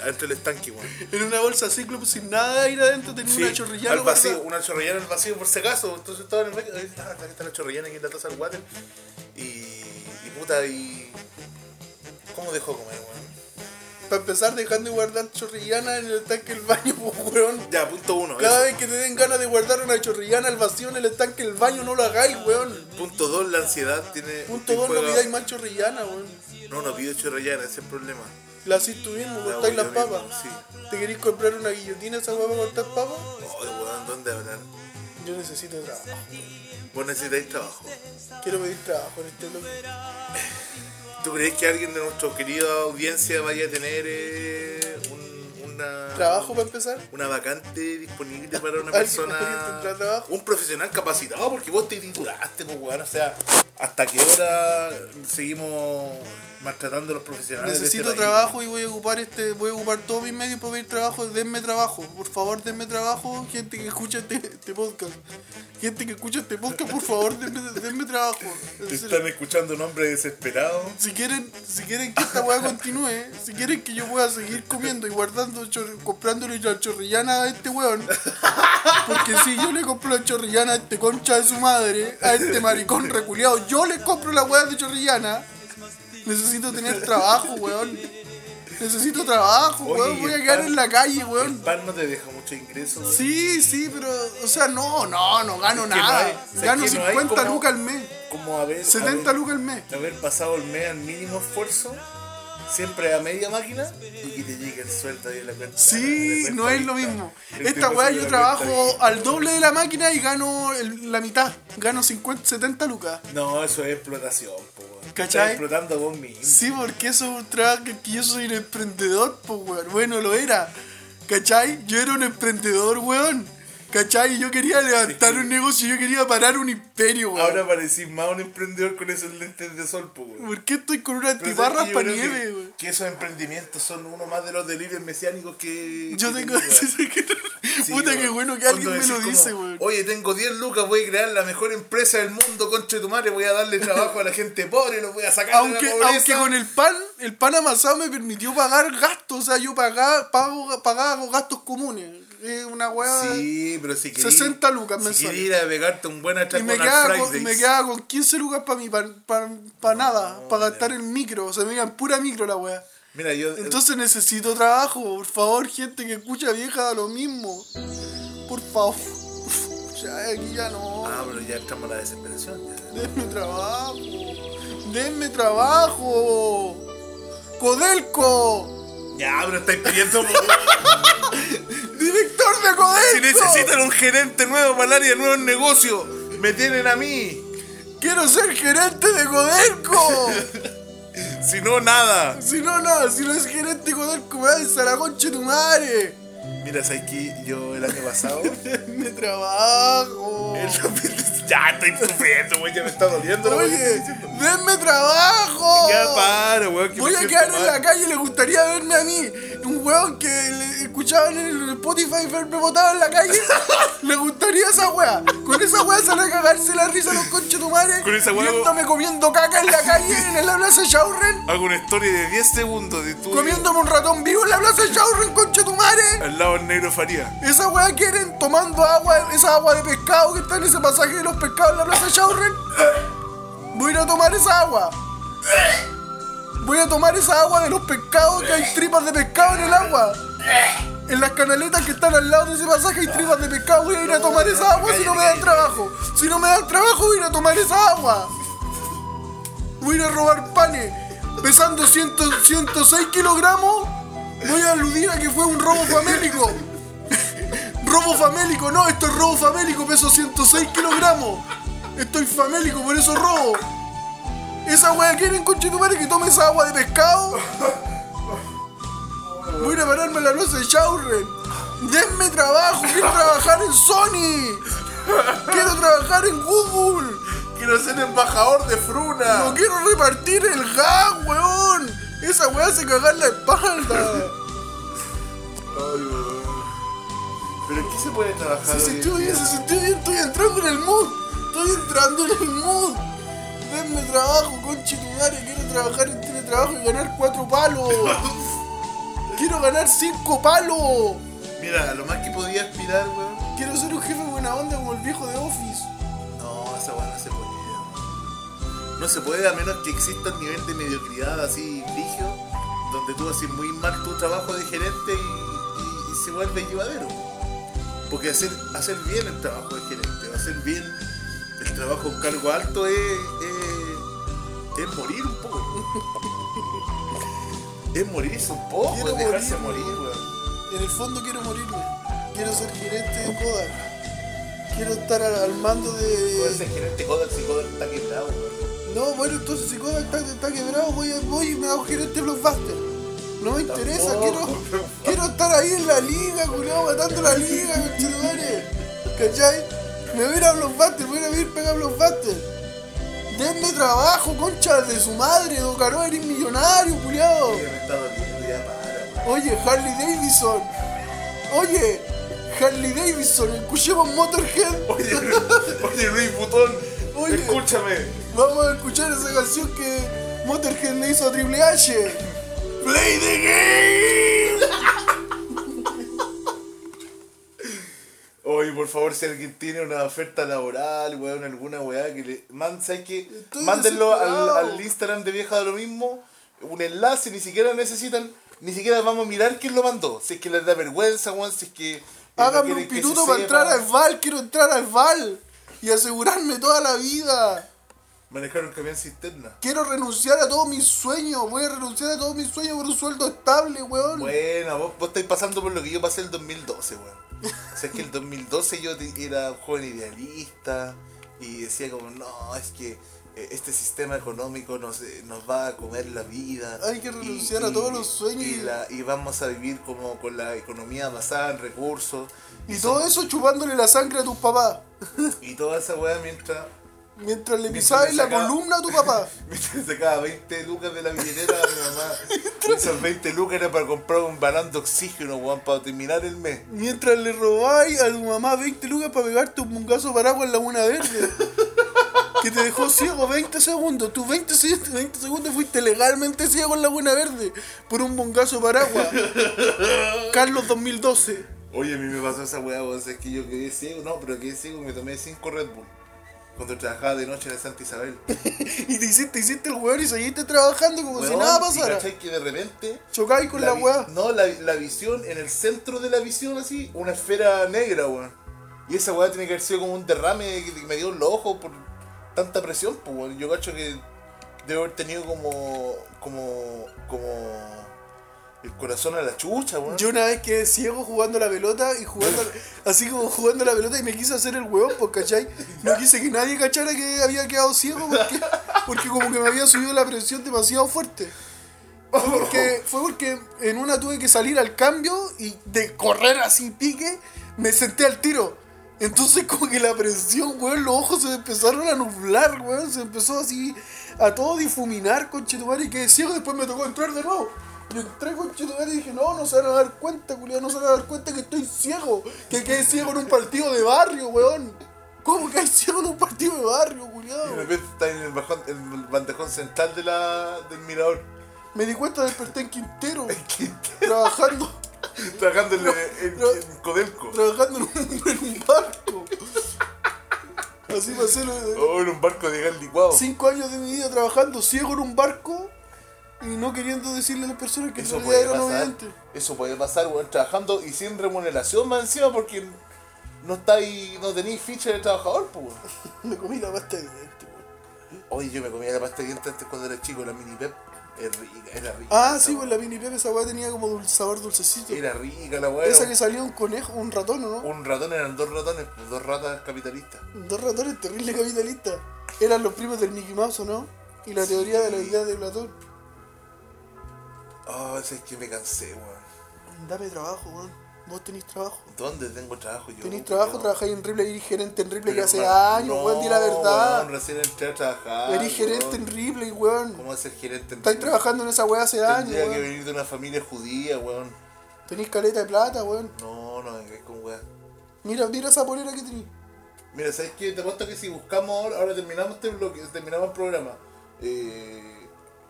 adentro del estanque, weón. En una bolsa ciclo sin nada de ir adentro tenía Sí, una chorrillana al vacío, guardada. una chorrillana al vacío por si acaso. Entonces estaba en el baño, está, aquí está la chorrillana aquí en la taza del water. Y, y puta, y... ¿Cómo dejó de comer, weón? Para empezar, dejando de guardar chorrillana en el estanque del baño, pues weón. Ya, punto uno. Cada eso. vez que te den ganas de guardar una chorrillana al vacío en el estanque del baño, no lo hagáis, weón. Punto dos, la ansiedad tiene... Punto dos, no pidáis más chorrillana, weón. No, no pido chorrillana, ese es el problema. La hacís tú mismo, La cortáis las papas. mismo, sí. ¿Te queréis comprar una guillotina esa weá para cortar papas? Oye, weón, ¿dónde hablar? Yo necesito trabajo. Vos necesitáis trabajo. Quiero pedir trabajo en este bloque. ¿Tú crees que alguien de nuestra querida audiencia vaya a tener eh, una, ¿Trabajo para empezar? una vacante disponible para una ¿Alguien persona? trabajo? Un profesional capacitado, porque vos te titulaste, pues, weón. O sea, ¿hasta qué hora seguimos maltratando a los profesionales? de Necesito este país? trabajo y voy a ocupar este, voy a ocupar todos mis medios para pedir trabajo. Denme trabajo, por favor, denme trabajo, gente que escucha este, este podcast. Gente que escucha este podcast, por favor, denme, denme trabajo. Serio. Están escuchando un hombre desesperado. Si quieren, si quieren que esta weá continúe, si quieren que yo pueda seguir comiendo y guardando, comprándole la chorrillana a este weón, porque si yo le compro la chorrillana a este concha de su madre, a este maricón reculeado, yo le compro la weá de chorrillana, necesito tener trabajo, weón. Necesito trabajo, Oye, weón. Voy a el quedar pan- en la calle, El weón. pan no te deja mucho ingreso. weón. Sí, sí, pero, o sea, no, no, no gano Es que no nada. hay- o sea, gano es que no hay 50 como- lucas al mes. Como como haber, 70 haber, lucas al mes. haber pasado el mes al mínimo esfuerzo, siempre a media máquina, y que te llegue el sueldo ahí en la cuenta. Sí, la no es lo mismo. El Esta weá yo trabajo vista. al doble de la máquina y gano el- la mitad. Gano 50, 70 lucas. No, eso es explotación, po. weón. ¿Cachai? Estás explotando vos mismo. Sí, porque eso es un trabajo que yo soy un emprendedor, pues weón. Bueno, lo era. ¿Cachai? Yo era un emprendedor, weón. ¿Cachai? Yo quería levantar un negocio, yo quería parar un imperio, weón. Ahora parecís más un emprendedor con esos lentes de sol, po, weón. ¿Por qué estoy con una. Yo para que- nieve, weón? Que esos emprendimientos son uno más de los delirios mesiánicos que. Yo que tengo. weón. Puta, Sí, weón. qué bueno que alguien me lo dice, como, weón. Oye, tengo 10 lucas, voy a crear la mejor empresa del mundo, conche tu madre, voy a darle trabajo a la gente pobre, los voy a sacar Aunque, de la pobreza. aunque con el pan, el pan amasado me permitió pagar gastos, o sea, yo pagaba, pago, pagaba gastos comunes. Es una weá. Sí, pero si querís. 60 lucas Si mensuales. querís ir a pegarte un buen Y atraco me quedaba, el con, me quedaba con 15 lucas para mí, para nada, para gastar en micro. O sea, me iba en pura micro la weá. Mira, yo. Entonces necesito trabajo, por favor, gente que escucha vieja lo mismo. Por favor. Ya, aquí ya no. Ah, pero ya entramos a la desesperación. ya. Denme trabajo. Denme trabajo. Codelco. Ya, pero estáis pidiendo. Director de Codelco. si necesitan un gerente nuevo para el área de nuevos negocios, me tienen a mí. Quiero ser gerente de Codelco. Si no, nada. si no, nada. Si no es gerente de Codelco, me va a la concha de tu madre. Mira, ¿sabes qué? Yo el año pasado. Denme trabajo. el- ya estoy sufriendo, güey, ya me está doliendo. la Oye, güey, que denme trabajo. Ya para, que Voy a quedar en la calle, le gustaría verme a mí. Un weón que le escuchaba en el Spotify verme botado en la calle. le gustaría esa wea. Con esa wea sale a cagarse la risa a los conches tu madre. Con esa wea- Viéndome comiendo caca en la calle en la plaza Shaurren. Hago una historia de 10 segundos de tu. Comiéndome un ratón vivo en la plaza Shaurren, conche tu madre. Al lado del negro Faría. Esa wea quieren tomando agua, esa agua de pescado que está en ese pasaje de los pescados en la plaza Shaurren. Voy a ir a tomar esa agua. Voy a tomar esa agua de los pescados que hay tripas de pescado en el agua. En las canaletas que están al lado de ese pasaje hay tripas de pescado. Voy a ir a tomar esa agua si no me dan trabajo. Si no me dan trabajo, voy a ir a tomar esa agua. Voy a ir a robar panes. Pesando 100 106 kilogramos, voy a aludir a que fue un robo famélico. Robo famélico, no, esto es robo famélico, peso 106 kilogramos. Estoy famélico, por eso robo. Esa wea quieren conchetumare que tome esa agua de pescado. Voy a ir a pararme la plaza de Shaurren. Denme trabajo, quiero trabajar en Sony. Quiero trabajar en Google. Quiero ser embajador de Fruna. No quiero repartir el gas, weón. Esa weá hace cagar la espalda. Ay, weón. Pero ¿en qué se puede trabajar? Se en sintió bien, se sintió bien, estoy entrando en el mood. Estoy entrando en el mood. Denme trabajo, conche tu madre. Quiero trabajar en teletrabajo y ganar cuatro palos. Quiero ganar cinco palos. Mira, lo más que podía aspirar, weón. Quiero ser un jefe buena onda como el viejo de Office. No, esa weá no se puede. No se puede a menos que exista un nivel de mediocridad así brígido, donde tú haces muy mal tu trabajo de gerente y, y- y se vuelve llevadero. Porque hacer, hacer bien el trabajo de gerente, hacer bien el trabajo un cargo alto es, es, es morir un poco. es morirse un poco, Quiero es dejarse morir, morir, weón. En el fondo quiero morirme. Quiero ser gerente de Kodak. Quiero estar al, al mando Puede ser de. gerente Kodak si Kodak está quebrado, weón. No, bueno, entonces si Kodak está, está quebrado, voy, voy y me hago gerente Blockbuster. No me interesa, quiero, quiero estar ahí en la liga, culiao, matando la liga, conchetumare. ¿Cachai? Me voy a ir a Blockbuster, voy a ir a vivir pegado a Blockbuster. Denme trabajo, concha de su madre, Don Caro, eres millonario, weón. Oye, Harley Davidson. Oye, Harley Davidson, escuchemos Motorhead. Oye, oye Luis Butón, Oye. escúchame. Vamos a escuchar esa canción que Motorhead le hizo a Triple H. Play the game. Oye, por favor, si alguien tiene una oferta laboral, weón, alguna weá que le. Man, ¿sabes qué? Mándenlo al, Instagram de Vieja de lo mismo. Un enlace, ni siquiera necesitan. Ni siquiera vamos a mirar quién lo mandó. Si es que les da vergüenza, weón, si es que. eh, no Háganme un pituto para entrar al VAL. Quiero entrar al VAL y asegurarme toda la vida. Manejar un camión cisterna. Quiero renunciar a todos mis sueños. Voy a renunciar a todos mis sueños por un sueldo estable, weón. Bueno, vos, vos estáis pasando por lo que yo pasé el 2012, weón. O sea, es que el 2012 yo era un joven idealista y decía como, no, es que eh, este sistema económico nos, eh, nos va a comer la vida. Hay que renunciar a todos los sueños Y, y- la- y vamos a vivir como con la economía basada en recursos. Y todo eso chupándole la sangre a tus papás. Y toda esa weá mientras, Mientras le pisabas la sacaba- columna a tu papá. mientras sacaba 20 lucas de la billetera de mi mamá. Esas 20 lucas era para comprar un balón de oxígeno, weón, para terminar el mes. Mientras le robáis a tu mamá 20 lucas para pegarte un mungazo paraguas en Laguna Verde. Que te dejó ciego 20 segundos. Tú 20, se- 20 segundos fuiste legalmente ciego en Laguna Verde por un mungazo paraguas. Carlos 2012. Oye, a mí me pasó esa weá, weón, es que yo quedé ciego, no, pero quedé ciego y me tomé 5 Red Bull. Cuando trabajaba de noche en el Santa Isabel. Y te hiciste, hiciste el weón y seguiste trabajando como si nada y pasara. cachai que de repente. Chocáis con la, vi- weá. No, la, la visión, en el centro de la visión así, una esfera negra, weón. Y esa weá tiene que haber sido como un derrame que me dio en los ojos por tanta presión, pues weón. Yo cacho que debo haber tenido como. como. como. El corazón a la chucha, weón. Yo una vez quedé ciego jugando la pelota y jugando, así como jugando la pelota y me quise hacer el huevón, pues, ¿cachai? No quise que nadie cachara que había quedado ciego porque, porque como que me había subido la presión demasiado fuerte. Fue porque, fue porque en una tuve que salir al cambio y de correr así pique, me senté al tiro. Entonces como que la presión, weón, los ojos se empezaron a nublar, weón, se empezó así a todo difuminar, conchetumare, y quedé ciego, después me tocó entrar de nuevo. Yo entré con y dije, no, no se van a dar cuenta, culiado, no se van a dar cuenta que estoy ciego, que quedé ciego en un partido de barrio, weón. ¿Cómo que hay ciego en un partido de barrio, Y de culiado? repente está en el, bajón, el bandejón central de la, del mirador. Me di cuenta, desperté en Quintero, trabajando, Trabajando en, en- en Codelco. trabajando en un, en un barco. Así pasé los Oh, en un barco de gas licuado. cinco años de mi vida trabajando ciego en un barco y no queriendo decirle a las personas que Eso puede eran pasar. obedientes. Eso puede pasar, weón, trabajando y sin remuneración más encima porque no estáis, no tenéis ficha de trabajador, pues weón. Me comí la pasta de dientes, weón. Oye, yo me comía la pasta de dientes antes cuando era chico, la mini pep. Rica, era rica. Ah, sí, pues la mini pepe esa weá tenía como dul- sabor dulcecito. Era rica la weá. Esa que salía un conejo, un ratón, ¿o ¿no? Un ratón eran dos ratones, dos ratas capitalistas. Dos ratones terribles capitalistas. Eran los primos del Mickey Mouse, ¿o no? Y la teoría de la idea de Platón. Oh, es que me cansé, weón. Dame trabajo, weón. Vos tenés trabajo. ¿Dónde tengo trabajo yo? Tenés trabajo, weón? trabajáis en Ripley, eres gerente en Ripley Pero, hace años, no, weón, di la verdad. weón, recién entré a trabajar. Eres gerente weón. en Ripley, weón. ¿Cómo ser gerente en Estáis trabajando en esa weá hace años, Tendría que venir de una familia judía, weón. Tenés caleta de plata, weón. No, no vengáis con weón. Mira, mira esa polera que tenés. Mira, ¿sabes qué? Te apuesto que si buscamos ahora, ahora terminamos este bloque, terminamos el programa. Eh,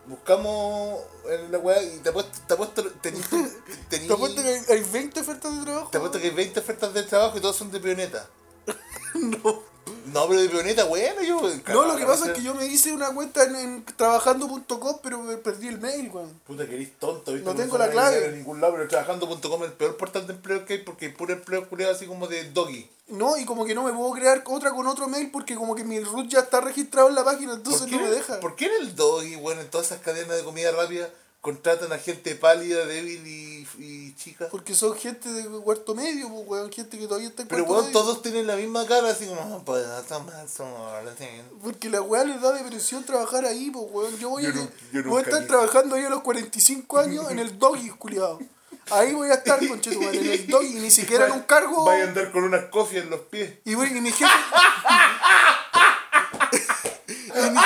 buscamos en la weá y te apuesto, te apuesto, tení, tení- Te apuesto que hay, hay 20 ofertas de trabajo. te apuesto que hay 20 ofertas de trabajo y todas son de pioneta. No. No, pero de pioneta, bueno, yo. No, lo que pasa es que yo me hice una cuenta en, en trabajando.com, pero me perdí el mail, weón. Puta que eres tonto, ¿viste? No tengo la clave. A ningún lado, pero trabajando.com es el peor portal de empleo que hay porque hay puro empleo culiado así como de doggy. No, y como que no me puedo crear otra con otro mail porque como que mi root ya está registrado en la página, entonces ¿Por no me en- deja. ¿Por qué en el doggy, bueno, en todas esas cadenas de comida rápida contratan a gente pálida, débil y, y chica? Porque son gente de cuarto medio, pues, weón, gente que todavía está en Pero cuarto weón, medio. todos tienen la misma cara, así como, no así". Porque la weá les da depresión trabajar ahí, pues, weón. Yo voy, Yo a, nu- yo voy a estar trabajando ahí a los 45 años en el doggy, culiado. Ahí voy a estar, conchetumare, en el doggy, ni siquiera en un cargo. Vaya a andar con unas cofias en los pies. Y, voy, y mi jefe. y, mi...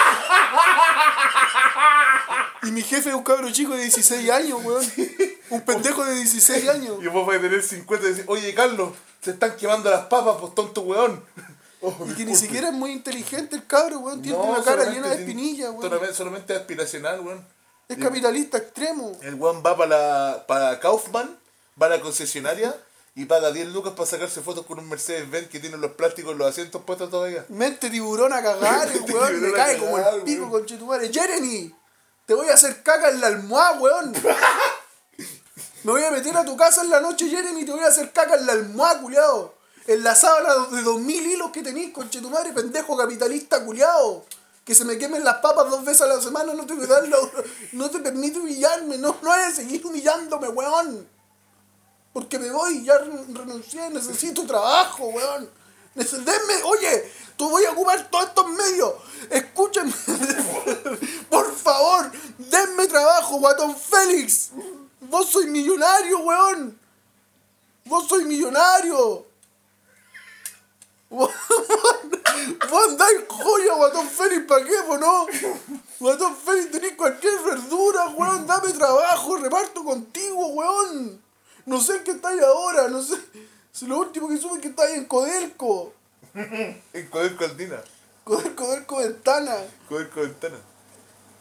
y mi jefe es un cabro chico de 16 años, weón. Un pendejo de 16 años. Y vos vais a tener 50 y decir, oye Carlos, se están quemando las papas, pues tonto weón. Oh, Y que ni siquiera es muy inteligente el cabro, weón. Tiene No, una cara llena de espinillas, weón. Solamente, solamente aspiracional, weón. Es capitalista extremo. El weón va para la, para Kaufman, va a la concesionaria y paga 10 lucas para sacarse fotos con un Mercedes-Benz que tiene los plásticos, los asientos puestos todavía. Mente tiburón a cagar, el weón. Me cae como el pico, conchetumare. Jeremy, te voy a hacer caca en la almohada, weón. Me voy a meter a tu casa en la noche, Jeremy, y te voy a hacer caca en la almohada, culiao. En la sábana de dos mil hilos que tenés, conchetumare, pendejo capitalista, culiao. que se me quemen las papas dos veces a la semana no te, da la- no te permite humillarme. No, no de seguir humillándome, weón. Porque me voy, ya re- renuncié, necesito trabajo, weón. Denme, oye, tú voy a ocupar todos estos medios. Escúchenme. Por favor, denme trabajo, guatón Félix. Vos sois millonario, weón. Vos sois millonario. Vos andáis joya, guatón Félix, ¿para qué, po, no? Guatón Félix, tenés cualquier verdura, weón. Dame trabajo, reparto contigo, weón. No sé en qué estáis ahora, no sé. Si lo último que supe es que estáis en Codelco. En Codelco Aldina. Codelco, Codelco Ventana. Codelco Ventana.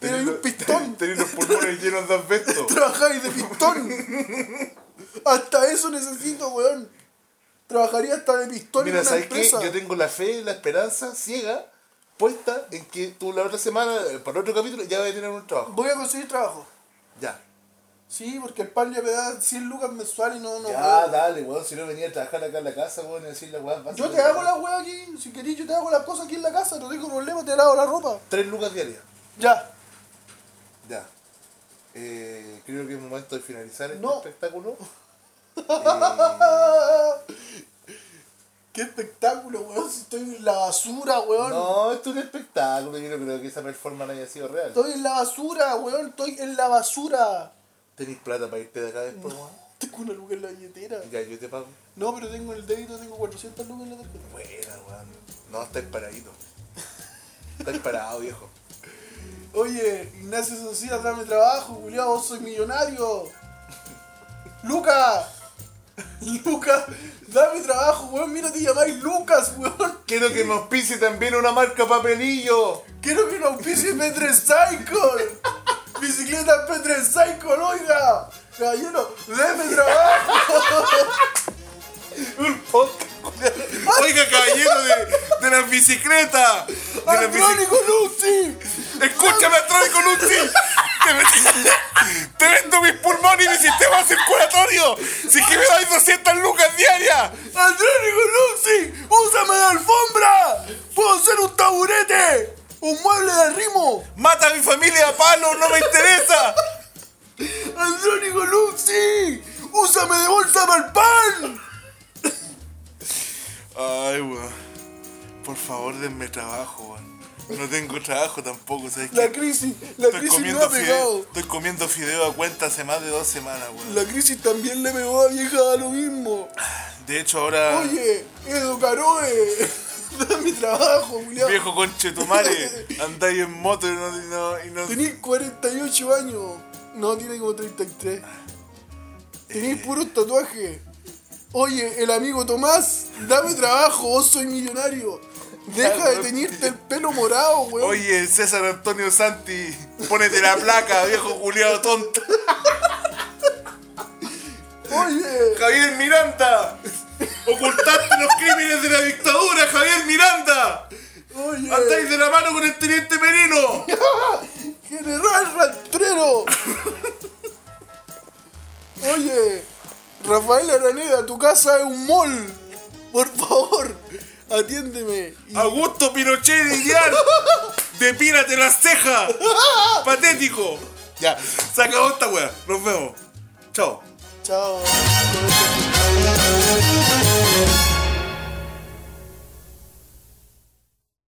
Hay un pistón. Tenés los pulmones llenos de asbesto. Trabajáis de pistón. Hasta eso necesito, weón. Trabajaría hasta de pistón Mira, en una ¿sabes qué? Yo tengo la fe y la esperanza ciega puesta en que tú la otra semana, eh, para otro capítulo, ya vas a tener un trabajo. Voy a conseguir trabajo. Ya. Sí, porque el pan ya me da 100 lucas mensuales y no, no ya, puedo. dale, weón. Si no venía a trabajar acá en la casa, weón, y decir la weá. Yo te hago la wea aquí, si querés yo te hago las cosas aquí en la casa, no tengo problema, te lavo la ropa. Tres lucas diarias. Ya. Ya. Eh, creo que es momento de finalizar este No. espectáculo. Qué espectáculo, weón, si estoy en la basura, weón. No, esto es un espectáculo. Yo no creo que esa performance haya sido real. Estoy en la basura, weón, estoy en la basura. ¿Tenés plata para irte de acá después, weón? Tengo una luca en la billetera. Ya, yo te pago. No, pero tengo en el débito, tengo 400 lucas en la tarjeta. Buena, weón. No, estáis paradito. Estáis parado, viejo. Oye, Ignacio Socias, dame trabajo, Julián, vos soy millonario. Luca, Luca, dame trabajo, weón, mira, te llamáis Lucas, weón. Quiero que me auspicie también una marca papelillo. Quiero que nos auspicie Petre Cycle. Bicicleta Petre Cycle, oiga. Caballero, deme trabajo. Un podcast. Oiga, caballero de, de las bicicletas. De bici- Andrónico Lucy. Escúchame, Astrónico Luchi. ¿Sabes La qué? crisis, la crisis no ha fideo, pegado. estoy comiendo fideo a cuenta hace más de dos semanas, weón. La crisis también le pegó a vieja a lo mismo. De hecho, ahora, Oye, Edo Caroe, dame trabajo, Julián. viejo conchetumare, andáis en moto y no... y no, y no- Tenís 48 años. No, tiene como 33. Tenís puros tatuajes. Oye, el amigo Tomás, dame trabajo, vos soy millonario. Deja de teñirte el pelo morado, weón. Oye, César Antonio Santi, ponete la placa, viejo culiado tonto. Oye, Javier Miranda, ocultaste los crímenes de la dictadura, Javier Miranda. oye. Andáis de la mano con el teniente Merino. General Rastrero. Oye, Rafael Araneda, tu casa es un mall. Por favor, Atiéndeme. Y... Augusto Pinochet de Iliar. Depírate las cejas. Patético. Ya. Se acabó esta wea. Nos vemos. Chao. Chao.